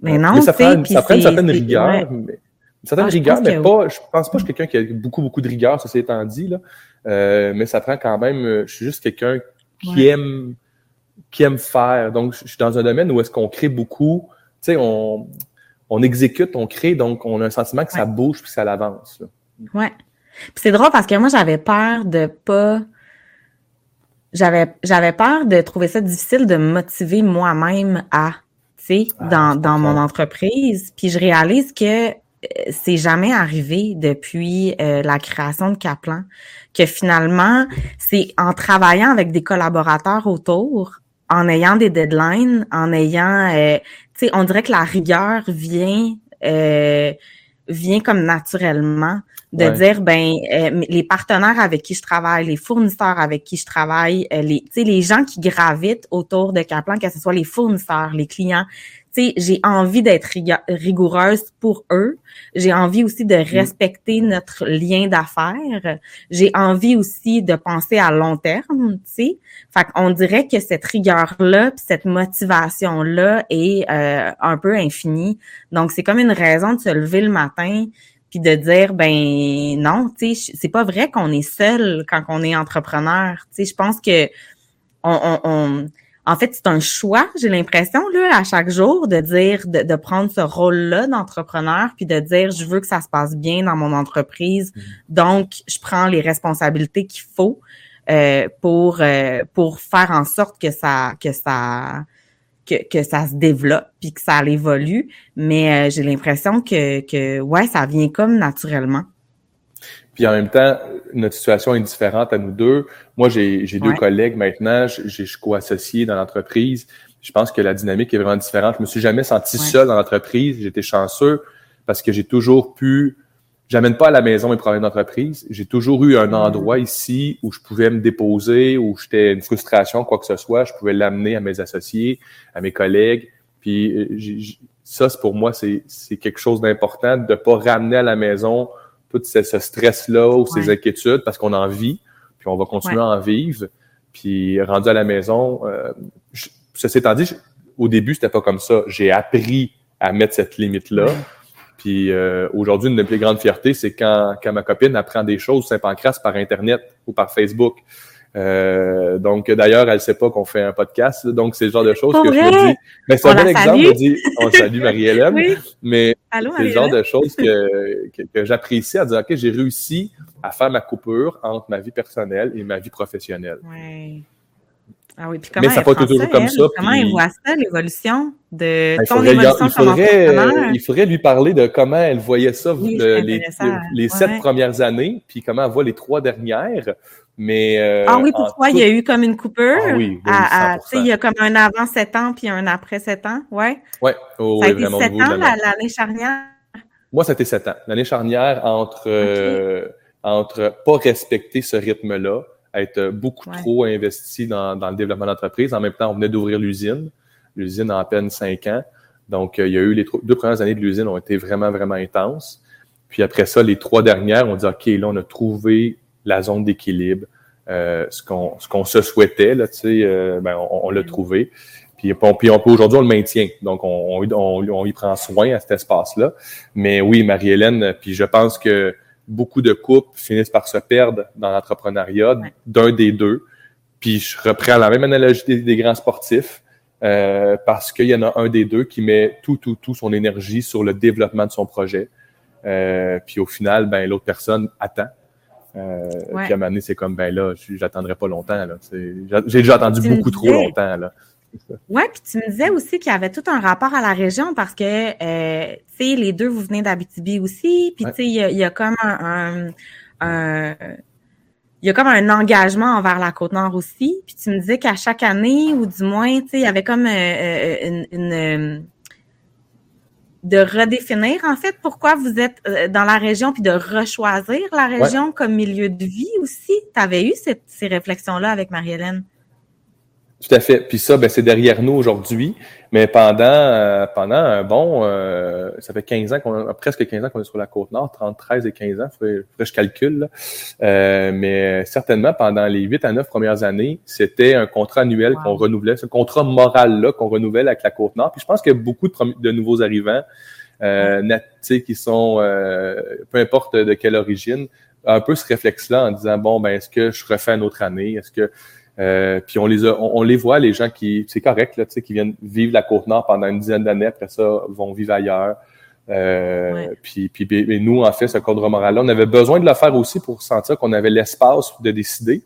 Mais non,
ça prend, ça prend une certaine rigueur. Mais, une certaine ah, rigueur, mais pas, je pense pas que je suis quelqu'un qui a beaucoup, beaucoup de rigueur, ça étant dit, là. Euh, mais ça prend quand même, euh, je suis juste quelqu'un qui aime qui aime faire. Donc, je suis dans un domaine où est-ce qu'on crée beaucoup, tu sais, on, on exécute, on crée, donc on a un sentiment que ça bouge puis ça avance.
Ouais. Puis c'est drôle parce que moi, j'avais peur de pas j'avais j'avais peur de trouver ça difficile de motiver moi-même à tu sais ah, dans dans mon entreprise puis je réalise que c'est jamais arrivé depuis euh, la création de Kaplan que finalement, c'est en travaillant avec des collaborateurs autour, en ayant des deadlines, en ayant, euh, tu sais, on dirait que la rigueur vient euh, vient comme naturellement de dire ben les partenaires avec qui je travaille, les fournisseurs avec qui je travaille, les tu sais les gens qui gravitent autour de Kaplan, que ce soit les fournisseurs, les clients, sais, j'ai envie d'être rigoureuse pour eux. J'ai envie aussi de mm. respecter notre lien d'affaires. J'ai envie aussi de penser à long terme, tu sais. Fait qu'on dirait que cette rigueur-là, cette motivation-là est euh, un peu infinie. Donc, c'est comme une raison de se lever le matin puis de dire ben non, tu sais, c'est pas vrai qu'on est seul quand on est entrepreneur. Tu sais, je pense que on, on en fait, c'est un choix, j'ai l'impression, là, à chaque jour, de dire, de, prendre ce rôle-là d'entrepreneur, puis de dire, je veux que ça se passe bien dans mon entreprise. Mm-hmm. Donc, je prends les responsabilités qu'il faut euh, pour euh, pour faire en sorte que ça que ça que, que ça se développe puis que ça évolue. Mais euh, j'ai l'impression que que ouais, ça vient comme naturellement.
Puis en même temps, notre situation est différente à nous deux. Moi, j'ai deux collègues maintenant, je suis co-associé dans l'entreprise. Je pense que la dynamique est vraiment différente. Je me suis jamais senti seul dans l'entreprise. J'étais chanceux parce que j'ai toujours pu. J'amène pas à la maison mes problèmes d'entreprise. J'ai toujours eu un mm. endroit ici où je pouvais me déposer, où j'étais une frustration, quoi que ce soit. Je pouvais l'amener à mes associés, à mes collègues. Puis euh, ça, pour moi, c'est quelque chose d'important de pas ramener à la maison tout ce, stress-là ou ces inquiétudes parce qu'on en vit, puis on va continuer à en vivre. Puis rendu à la maison, euh, ceci étant dit, au début, c'était pas comme ça. J'ai appris à mettre cette limite-là. Puis euh, aujourd'hui, une de mes plus grandes fiertés, c'est quand, quand ma copine apprend des choses Saint-Pancras par Internet ou par Facebook. Euh, donc, d'ailleurs, elle sait pas qu'on fait un podcast. Donc, c'est le genre de choses que je me dis. Mais c'est un bon exemple. Je dis, on salue Marie-Hélène. Mais c'est le genre de choses que, que, j'apprécie à dire, OK, j'ai réussi à faire ma coupure entre ma vie personnelle et ma vie professionnelle.
Oui. Ah oui, puis comment Mais ça pas toujours comme ça. Comment elle voit ça, l'évolution de ben, ton évolution
il faudrait, il faudrait lui parler de comment elle voyait ça les, les, sept premières années, puis comment elle voit les trois dernières. Mais euh,
ah oui, pourquoi il y a eu comme une coupure? Ah oui, il y a comme un avant sept ans puis un après sept ans, ouais.
Ouais,
oh, ça a été sept ans l'année charnière?
Moi, été sept ans. L'année charnière entre euh, entre pas respecter ce rythme-là, être beaucoup trop investi dans, dans le développement d'entreprise. En même temps, on venait d'ouvrir l'usine. L'usine a à peine cinq ans. Donc, euh, il y a eu les deux premières années de l'usine ont été vraiment, vraiment intenses. Puis après ça, les trois dernières, on dit OK, là, on a trouvé la zone d'équilibre, euh, ce qu'on ce qu'on se souhaitait, là, tu sais, euh, ben, on, l'a trouvé. Puis, on, puis on peut aujourd'hui, on le maintient. Donc, on, on, on, y prend soin à cet espace-là. Mais oui, Marie-Hélène, puis je pense que beaucoup de couples finissent par se perdre dans l'entrepreneuriat d'un des deux. Puis je reprends la même analogie des, grands sportifs. Euh, parce qu'il y en a un des deux qui met tout, tout, tout son énergie sur le développement de son projet. Euh, puis au final, ben l'autre personne attend. Euh, Puis à un moment donné, c'est comme, ben là, j'attendrai pas longtemps. J'ai déjà attendu beaucoup trop longtemps. Là.
Oui, puis tu me disais aussi qu'il y avait tout un rapport à la région parce que, euh, tu sais, les deux, vous venez d'Abitibi aussi, puis tu sais, il y, a, comme un, il y a comme un engagement envers la Côte-Nord aussi. Puis tu me disais qu'à chaque année, ou du moins, tu sais, il y avait comme euh, euh, une, de redéfinir en fait pourquoi vous êtes dans la région puis de rechoisir la région comme milieu de vie aussi. Tu avais eu ces réflexions-là avec Marie-Hélène?
Tout à fait. Puis ça, ben, c'est derrière nous aujourd'hui. Mais pendant, euh, pendant un bon, euh, ça fait 15 ans qu'on a, presque 15 ans qu'on est sur la côte nord, 30, 13 et 15 ans, faudrait, que je calcule. Euh, mais certainement, pendant les 8 à 9 premières années, c'était un contrat annuel qu'on renouvelait, ce contrat moral-là qu'on renouvelle avec la côte nord. Puis je pense qu'il y a beaucoup de, de nouveaux arrivants euh, qui sont, peu importe de quelle origine, un peu ce réflexe-là en disant, bon, ben est-ce que je refais une autre année? Est-ce que euh, puis on les a, on, les voit, les gens qui, c'est correct, là, tu sais, qui viennent vivre la Côte-Nord pendant une dizaine d'années, après ça, vont vivre ailleurs. Euh, puis, puis, nous, en fait, ce cadre moral-là, on avait besoin de le faire aussi pour sentir qu'on avait l'espace de décider,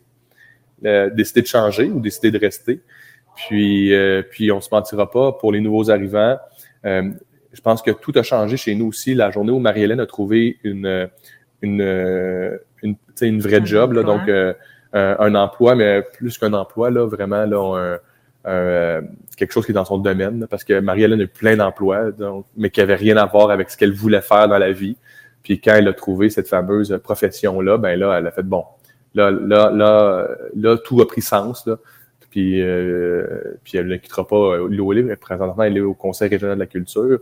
euh, décider de changer ou décider de rester. Puis, euh, puis on se mentira pas, pour les nouveaux arrivants, euh, je pense que tout a changé chez nous aussi. La journée où Marie-Hélène a trouvé une, une, une, une vraie job, là, donc euh, un emploi, mais plus qu'un emploi, là, vraiment, là, un, euh, quelque chose qui est dans son domaine, parce que Marie-Hélène a plein d'emplois, donc, mais qui avait rien à voir avec ce qu'elle voulait faire dans la vie. Puis quand elle a trouvé cette fameuse profession-là, ben là, elle a fait bon. Là, là, là, là, tout a pris sens. Là. Puis, euh, puis elle ne quittera pas l'OLIV. Présentement, elle est au Conseil régional de la culture.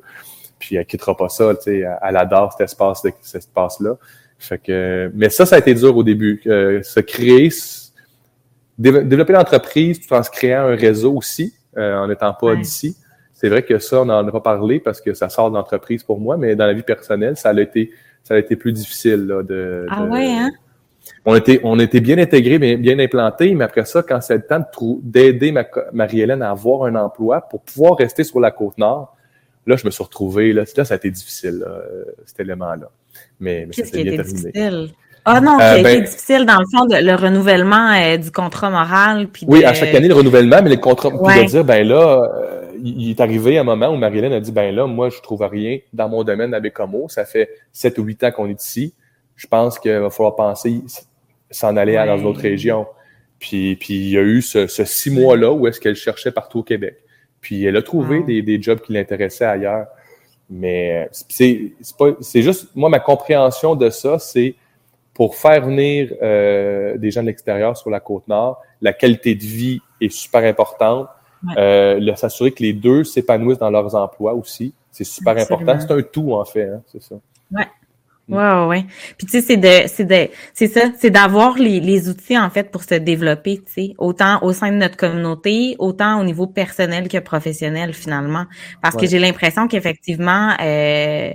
Puis elle quittera pas ça. Elle adore cet espace, cet espace-là. Fait que, mais ça, ça a été dur au début. Euh, se créer, développer l'entreprise tout en se créant un réseau aussi, euh, en n'étant pas d'ici. C'est vrai que ça, on n'en a pas parlé parce que ça sort de l'entreprise pour moi, mais dans la vie personnelle, ça a été, ça a été plus difficile là, de.
Ah ouais, hein?
On était, on était bien intégrés, bien, bien implantés, mais après ça, quand c'est le temps d'aider Marie-Hélène à avoir un emploi pour pouvoir rester sur la côte nord, là, je me suis retrouvé, là, là ça a été difficile, cet élément-là. Mais,
Qu'est-ce qui a été difficile? Ah non, euh, ben difficile dans le fond, le renouvellement euh, du contrat moral. Puis
Oui, à chaque année, le renouvellement, mais le contrat, ouais. dire, ben là, euh, il est arrivé un moment où Marilyn a dit, ben là, moi, je trouve rien dans mon domaine à Bécomo. Ça fait sept ou huit ans qu'on est ici. Je pense qu'il va falloir penser s'en aller à dans une autre région. Puis, puis il y a eu ce, ce six mois-là où est-ce qu'elle cherchait partout au Québec. Puis elle a trouvé des, des jobs qui l'intéressaient ailleurs. Mais c'est c'est juste moi ma compréhension de ça, c'est pour faire venir euh, des gens de l'extérieur sur la côte nord, la qualité de vie est super importante. Euh, s'assurer que les deux s'épanouissent dans leurs emplois aussi, c'est super important. C'est un tout en fait, hein, c'est ça.
Ouais. Ouais, ouais, Puis tu sais, c'est de, c'est de, c'est ça, c'est d'avoir les, les outils en fait pour se développer, tu sais, autant au sein de notre communauté, autant au niveau personnel que professionnel finalement. Parce que j'ai l'impression qu'effectivement, euh,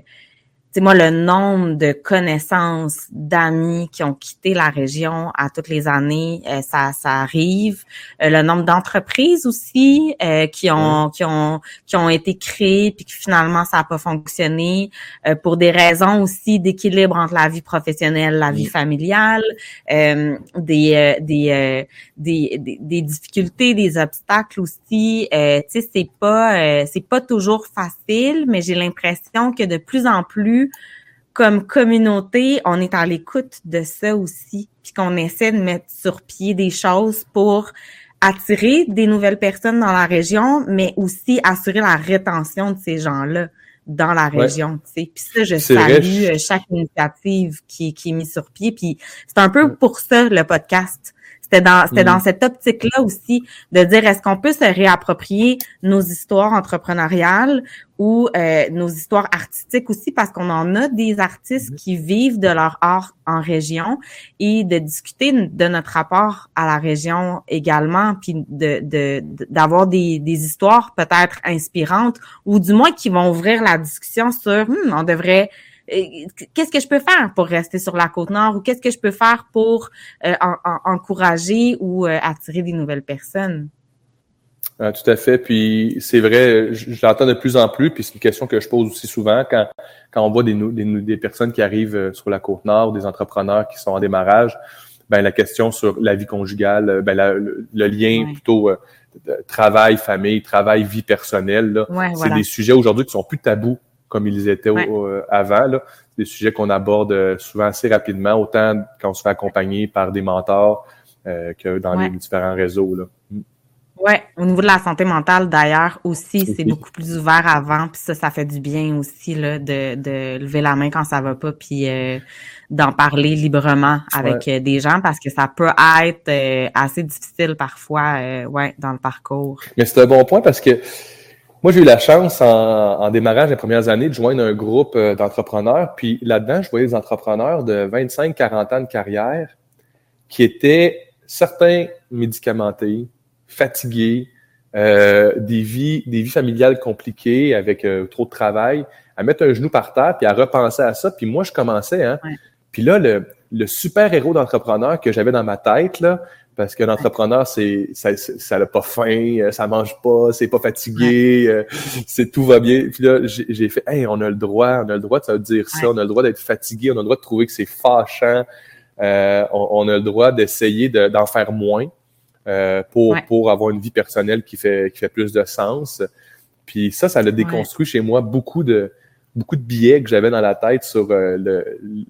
sais, moi, le nombre de connaissances, d'amis qui ont quitté la région à toutes les années, euh, ça, ça arrive. Euh, le nombre d'entreprises aussi euh, qui ont qui ont qui ont été créées puis que finalement ça n'a pas fonctionné pour des raisons aussi d'équilibre entre la vie professionnelle, la vie familiale, des, des, des, des, des difficultés, des obstacles aussi. tu sais, c'est pas c'est pas toujours facile, mais j'ai l'impression que de plus en plus comme communauté, on est à l'écoute de ça aussi, puis qu'on essaie de mettre sur pied des choses pour attirer des nouvelles personnes dans la région, mais aussi assurer la rétention de ces gens-là dans la région. Tu sais. Puis ça, je salue euh, chaque initiative qui, qui est mise sur pied. Puis c'est un peu pour ça le podcast. C'était dans, c'était dans mm. cette optique-là aussi de dire est-ce qu'on peut se réapproprier nos histoires entrepreneuriales ou euh, nos histoires artistiques aussi? Parce qu'on en a des artistes mm-hmm. qui vivent de leur art en région et de discuter de notre rapport à la région également puis de d'avoir des, des histoires peut-être inspirantes ou du moins qui vont ouvrir la discussion sur hmm, on devrait qu'est-ce que je peux faire pour rester sur la côte nord ou qu'est-ce que je peux faire pour euh, encourager ou euh, attirer des nouvelles personnes?
Ah, tout à fait. Puis c'est vrai, je, l'entends de plus en plus, puis c'est une question que je pose aussi souvent quand, quand on voit des, des, des personnes qui arrivent euh, sur la côte nord, des entrepreneurs qui sont en démarrage. Ben, la question sur la vie conjugale, ben, le, lien plutôt travail, famille, travail, vie personnelle, c'est des sujets aujourd'hui qui sont plus tabous comme ils étaient euh, avant. Là. Des sujets qu'on aborde euh, souvent assez rapidement, autant quand on se fait accompagner par des mentors euh, que dans les différents réseaux. Là. Mm.
Oui, au niveau de la santé mentale, d'ailleurs, aussi, c'est beaucoup plus ouvert avant, puis ça, ça fait du bien aussi là, de, de lever la main quand ça va pas, puis d'en parler librement avec des gens, parce que ça peut être assez difficile parfois, ouais, dans le parcours.
Mais c'est un bon point parce que moi, j'ai eu la chance en, démarrage des premières années de joindre un groupe euh, d'entrepreneurs. Puis là-dedans, je voyais des entrepreneurs de 25-40 ans de carrière qui étaient certains médicamentés, fatigués, euh, des vies, des vies familiales compliquées avec euh, trop de travail, à mettre un genou par terre puis à repenser à ça. Puis moi, je commençais, hein. Puis là, le, le super héros d'entrepreneur que j'avais dans ma tête, là, parce qu'un entrepreneur, c'est ça, ça n'a pas faim, euh, ça mange pas, c'est pas fatigué, euh, c'est tout va bien. Puis là, j'ai fait, hey, on a le droit, on a le droit de dire ça, on a le droit d'être fatigué, on a le droit de trouver que c'est fâchant, euh, on, a le droit d'essayer d'en faire moins pour pour avoir une vie personnelle qui fait qui fait plus de sens. Puis ça, ça a déconstruit chez moi beaucoup de beaucoup de billets que j'avais dans la tête sur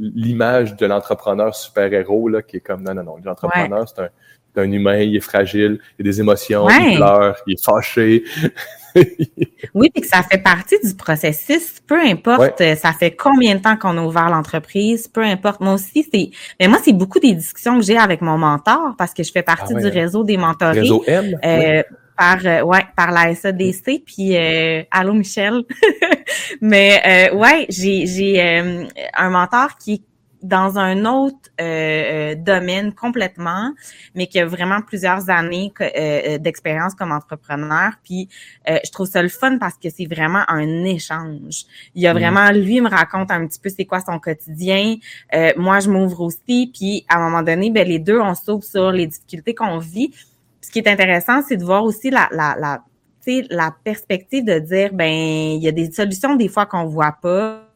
l'image de l'entrepreneur super-héros, là, qui est comme, non, non, non, l'entrepreneur, c'est un, un humain, il est fragile, il a des émotions, il pleure, il est fâché.
oui, puis que ça fait partie du processus. Peu importe, euh, ça fait combien de temps qu'on a ouvert l'entreprise, peu importe. Moi aussi, c'est, mais moi, c'est beaucoup des discussions que j'ai avec mon mentor parce que je fais partie ah du hein. réseau des mentorés. Réseau M. Euh, par euh, ouais par la SADC puis allô Michel mais ouais j'ai j'ai un mentor qui dans un autre euh, euh, domaine complètement, mais qui a vraiment plusieurs années euh, d'expérience comme entrepreneur. Puis je trouve ça le fun parce que c'est vraiment un échange. Il y a mm. vraiment, lui me raconte un petit peu c'est quoi son quotidien. moi, je m'ouvre aussi. Puis à un moment donné, ben les deux, on s'ouvre sur les difficultés qu'on vit. ce qui est intéressant, c'est de voir aussi la, la, la la perspective de dire ben il y a des solutions des fois qu'on voit pas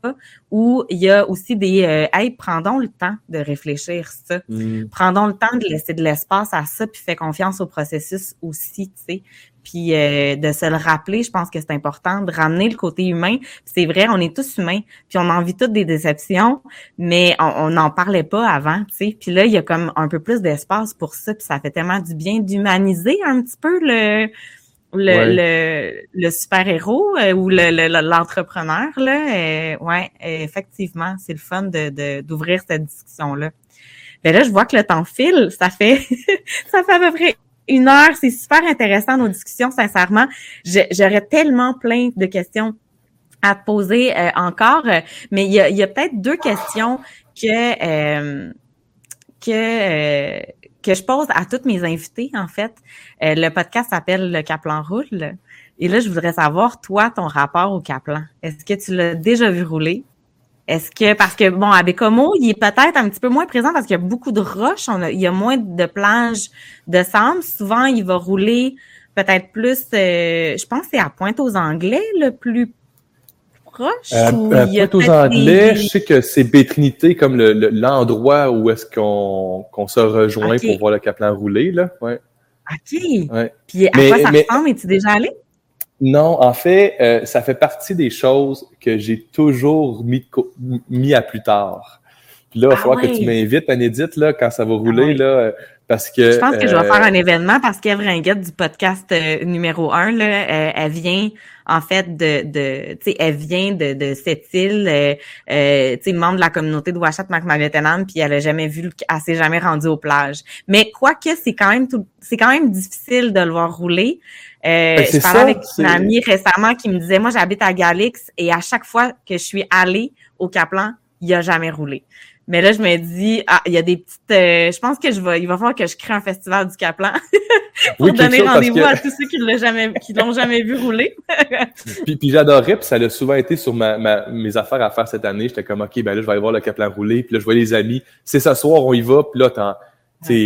où il y a aussi des euh, hey, prendons le temps de réfléchir ça. Mm. Prendons le temps de laisser de l'espace à ça, puis fais confiance au processus aussi, tu sais. Puis euh, de se le rappeler, je pense que c'est important de ramener le côté humain. C'est vrai, on est tous humains, puis on en vit toutes des déceptions, mais on n'en parlait pas avant, tu sais. Puis là, il y a comme un peu plus d'espace pour ça, puis ça fait tellement du bien d'humaniser un petit peu le le, le, super-héros euh, ou l'entrepreneur, là, euh, ouais, effectivement, c'est le fun de d'ouvrir cette discussion-là. Mais ben là, je vois que le temps file, ça fait ça fait à peu près une heure, c'est super intéressant nos discussions, sincèrement. J'aurais tellement plein de questions à te poser euh, encore, mais il y a, y a peut-être deux questions que que que je pose à toutes mes invités, en fait. Euh, le podcast s'appelle Le Caplan roule. Et là, je voudrais savoir, toi, ton rapport au Caplan. Est-ce que tu l'as déjà vu rouler? Est-ce que, parce que, bon, à Bécomo, il est peut-être un petit peu moins présent parce qu'il y a beaucoup de roches, il y a moins de plages de sable. Souvent, il va rouler peut-être plus, euh, je pense que c'est à Pointe-aux-Anglais le plus proche.
Euh, Pointe-aux-Anglais, je sais que c'est Bétrinité comme l'endroit où est-ce qu'on qu'on se rejoint pour voir le Caplan rouler, là. Ouais.
OK. Puis à quoi ça ressemble? Es-tu déjà allé?
Non, en fait, euh, ça fait partie des choses que j'ai toujours mis, mis à plus tard. Puis là, il va ah falloir que tu m'invites, Anédite, là, quand ça va rouler, ah là, euh, parce que...
Je pense que je vais faire euh, un événement parce qu'Ève Ringuette du podcast numéro un, là, elle vient, en fait, de, de tu sais, elle vient de, de cette île, tu sais, membre de la communauté de Ouachat Macmalatenam, puis elle a jamais vu, elle s'est jamais rendue aux plages. Mais quoique, c'est quand même tout, c'est quand même difficile de le voir rouler. Euh, ben, je parlais avec une amie récemment qui me disait, moi, j'habite à Galix et à chaque fois que je suis allée au Caplan, il a jamais roulé. Mais là, je me dis, ah, il y a des petites. Euh, je pense que je vais, il va falloir que je crée un festival du Caplan pour donner rendez-vous à tous ceux qui l'ont jamais, qui l'ont jamais vu rouler.
puis, puis j'adorais, puis ça a souvent été sur ma, ma, mes affaires à faire cette année. J'étais comme, ok, ben là, je vais aller voir le Caplan rouler. Puis là, je vois les amis. C'est ce soir, on y va. Puis là,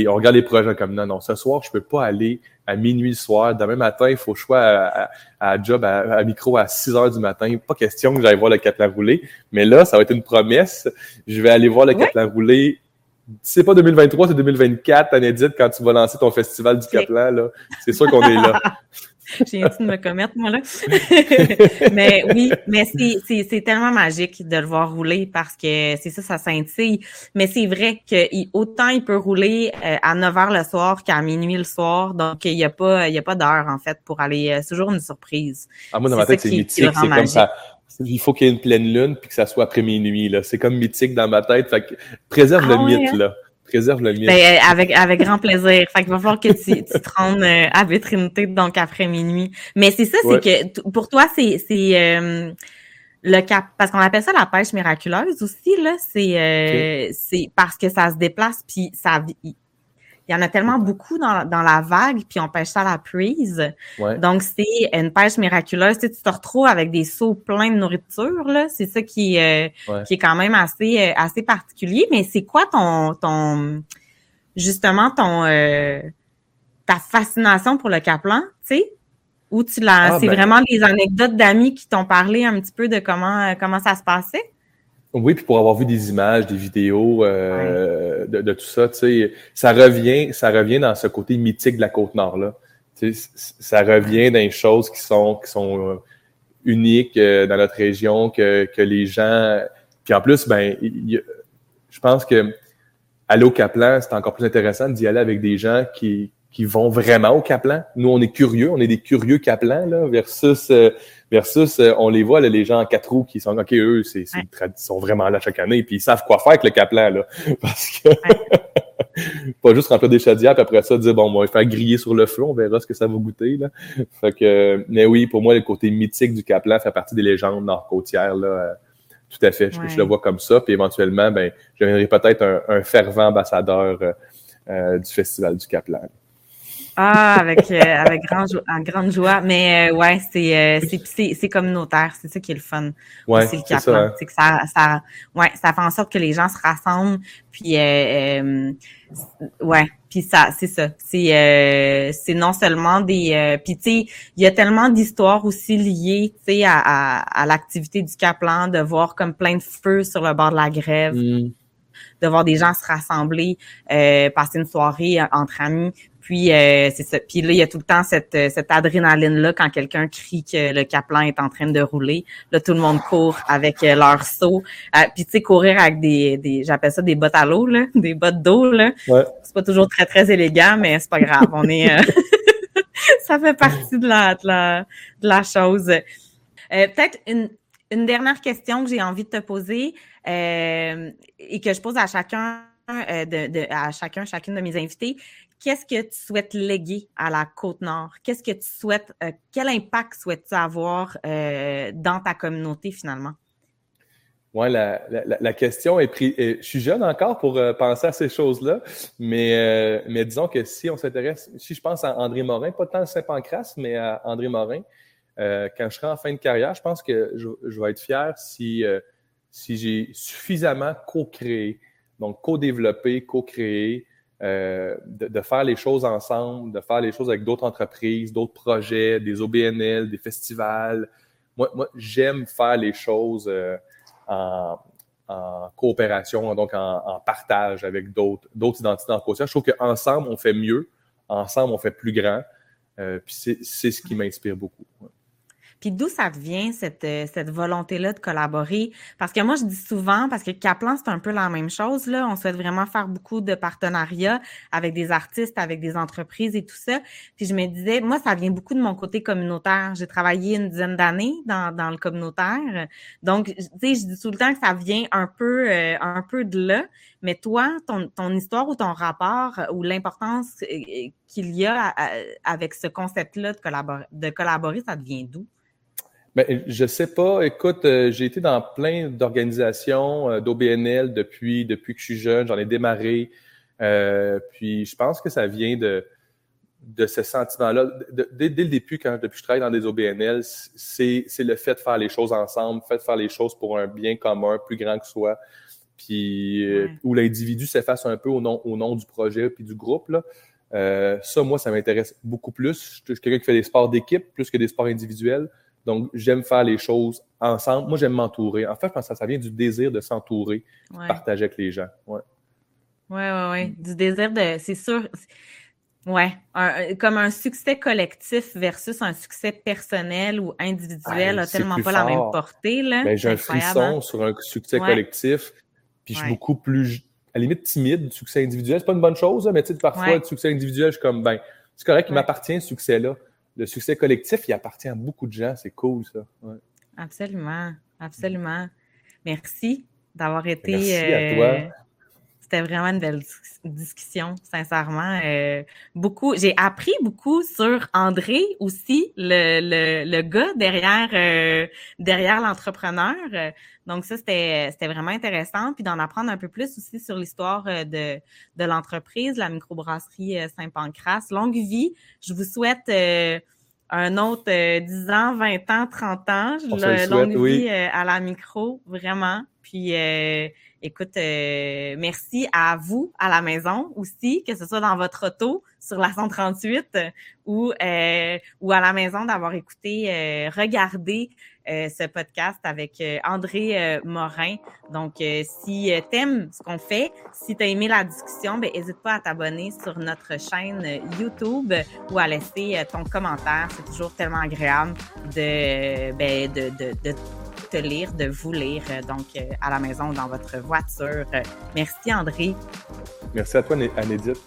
on regarde les projets comme non, non, ce soir, je peux pas aller à minuit le soir. Demain matin, il faut que je sois à, à, job, à, micro à 6 heures du matin. Pas question que j'aille voir le Caplan rouler. Mais là, ça va être une promesse. Je vais aller voir le Caplan rouler. C'est pas 2023, c'est 2024, Anédite, quand tu vas lancer ton festival du Caplan, là. C'est sûr qu'on est là.
J'ai de me commettre, moi, là. mais oui, mais c'est tellement magique de le voir rouler parce que c'est ça, ça scintille. Mais c'est vrai que autant il peut rouler euh, à 9 h le soir qu'à minuit le soir. Donc, il n'y a pas, il y a pas d'heure, en fait, pour aller. Euh, c'est toujours une surprise.
Ah, moi, dans ma tête, c'est mythique. C'est comme ça. Il faut qu'il y ait une pleine lune puis que ça soit après minuit, là. C'est comme mythique dans ma tête. Fait que préserve le ah mythe, hein? là préserve le mien.
Ben, euh, avec, avec grand plaisir. Fait qu'il va falloir que tu, tu te rendes euh, à Vétrinité, donc après minuit. Mais c'est ça, c'est que pour toi, c'est c'est euh, le cap parce qu'on appelle ça la pêche miraculeuse aussi là. C'est c'est parce que ça se déplace puis ça il y en a tellement beaucoup dans, dans la vague, puis on pêche ça à la prise. Donc, c'est une pêche miraculeuse. Tu, te retrouves avec des seaux pleins de nourriture, là. C'est ça qui, euh, qui est quand même assez, euh, assez particulier. Mais c'est quoi ton, ton, justement, ton, euh, ta fascination pour le Caplan, tu sais? Ou tu l'as, ah, c'est ben vraiment des anecdotes d'amis qui t'ont parlé un petit peu de comment, comment ça se passait?
Oui, puis pour avoir vu des images, des vidéos euh, de, tout ça, tu sais, ça revient, ça revient dans ce côté mythique de la côte nord là. Tu sais, ça revient dans les choses qui sont qui sont euh, uniques euh, dans notre région, que, que les gens. Puis en plus, ben, je pense que aller au Caplan, c'est encore plus intéressant d'y aller avec des gens qui qui vont vraiment au Caplan. Nous, on est curieux, on est des curieux Caplan là, versus Versus, euh, on les voit, là, les gens en quatre roues qui sont, OK, eux, c'est, c'est sont vraiment là chaque année, puis ils savent quoi faire avec le Caplan, là. Parce que, pas juste remplir des chaudières, puis après ça, dire, bon, on va faire griller sur le feu, on verra ce que ça va goûter, là. Fait que, mais oui, pour moi, le côté mythique du Caplan fait partie des légendes nord-côtières, là. Euh, tout à fait. Je, le vois comme ça, puis éventuellement, ben, je deviendrai peut-être un, fervent ambassadeur euh, du Festival du Caplan.
Ah, avec, euh, avec grand en grande joie. Mais euh, ouais, c'est, euh, c'est, c'est communautaire. C'est ça qui est le fun.
Ouais, c'est
le ça, hein. C'est que ça, ça, ouais, ça fait en sorte que les gens se rassemblent. Puis, ouais, puis ça, c'est ça. C'est, c'est non seulement des. puis tu sais, il y a tellement d'histoires aussi liées, tu sais, à, à, l'activité du Caplan, de voir comme plein de feux sur le bord de la grève. Mm. de voir des gens se rassembler, passer une soirée entre amis. Puis euh, c'est ça. Puis là, il y a tout le temps cette, euh, cette adrénaline-là quand quelqu'un crie que le Caplan est en train de rouler. Là, tout le monde court avec euh, leur seau. puis tu sais, courir avec des, des j'appelle ça des bottes à l'eau, là, des bottes d'eau. Là.
Ouais.
C'est pas toujours très, très élégant, mais c'est pas grave. On est ça fait partie de la, de la, de la chose. Peut-être une, une dernière question que j'ai envie de te poser et que je pose à chacun de, de, à chacun, chacune de mes invités qu'est-ce que tu souhaites léguer à la Côte-Nord? Qu'est-ce que tu souhaites, euh, quel impact souhaites-tu avoir euh, dans ta communauté finalement?
Oui, la, la, question est prise. Je suis jeune encore pour euh, penser à ces choses-là, mais, mais disons que si on s'intéresse, si je pense à André Morin, pas tant à Saint-Pancras, mais à André Morin, quand je serai en fin de carrière, je pense que je, je vais être fier si si j'ai suffisamment co-créé, donc co-développé, co-créé, euh, de, faire les choses ensemble, de faire les choses avec d'autres entreprises, d'autres projets, des OBNL, des festivals. Moi, moi j'aime faire les choses euh, en, coopération, donc en, partage avec d'autres, d'autres identités en conscience. Je trouve qu'ensemble, on fait mieux, ensemble, on fait plus grand. Euh, puis c'est, c'est ce qui m'inspire beaucoup.
Puis d'où ça vient cette, euh, cette volonté-là de collaborer? Parce que moi, je dis souvent, parce que Kaplan, c'est un peu la même chose, là. On souhaite vraiment faire beaucoup de partenariats avec des artistes, avec des entreprises et tout ça. Puis je me disais, moi, ça vient beaucoup de mon côté communautaire. J'ai travaillé une dizaine d'années dans, dans le communautaire. Donc, tu sais, je dis tout le temps que ça vient un peu, euh, un peu de là. Mais toi, ton, ton histoire ou ton rapport ou l'importance euh, qu'il y a avec ce concept-là de de collaborer, ça devient d'où?
Ben, je sais pas. Écoute, euh, j'ai été dans plein d'organisations euh, d'OBNL depuis, depuis que je suis jeune. J'en ai démarré. Euh, puis je pense que ça vient de, de ce sentiment-là. Dès, le début, quand depuis que je travaille dans des OBNL, c'est le fait de faire les choses ensemble, le fait de faire les choses pour un bien commun plus grand que soi. Puis où l'individu s'efface un peu au nom, au nom du projet puis du groupe. Là. ça, moi, ça m'intéresse beaucoup plus. Je suis quelqu'un qui fait des sports d'équipe plus que des sports individuels. Donc, j'aime faire les choses ensemble. Moi, j'aime m'entourer. En fait, je pense que ça, vient du désir de s'entourer, de partager avec les gens.
Oui, oui, oui. Du désir de. C'est sûr. Ouais. comme un succès collectif versus un succès personnel ou individuel n'a tellement pas la même portée. Là.
Ben, j'ai un frisson hein. sur un succès collectif. Puis je suis beaucoup plus, à la limite, timide du succès individuel. C'est pas une bonne chose, mais tu sais, parfois, le succès individuel, je suis comme, ben, c'est correct, il m'appartient ce succès-là le succès collectif, il appartient à beaucoup de gens. C'est cool, ça.
Absolument. Absolument. Merci d'avoir été.
Merci à toi. Euh,
c'était vraiment une belle discussion, sincèrement. Euh, beaucoup, j'ai appris beaucoup sur André aussi, le, le, le gars derrière euh, derrière l'entrepreneur. Donc ça, c'était vraiment intéressant. Puis d'en apprendre un peu plus aussi sur l'histoire de, de l'entreprise, la microbrasserie Saint-Pancras. Longue vie. Je vous souhaite un autre 10 ans, 20 ans, 30 ans. longue vie à la micro, vraiment. Puis Écoute, euh, merci à vous à la maison aussi, que ce soit dans votre auto sur la 138 ou euh, ou à la maison d'avoir écouté, euh, regardé ce podcast avec André Morin. Donc, si tu aimes ce qu'on fait, si tu as aimé la discussion, ben n'hésite pas à t'abonner sur notre chaîne YouTube ou à laisser ton commentaire. C'est toujours tellement agréable de, ben, de, de, de de vous lire, euh, donc euh, à la maison ou dans votre voiture. Euh, merci André.
Merci à toi, Anédite.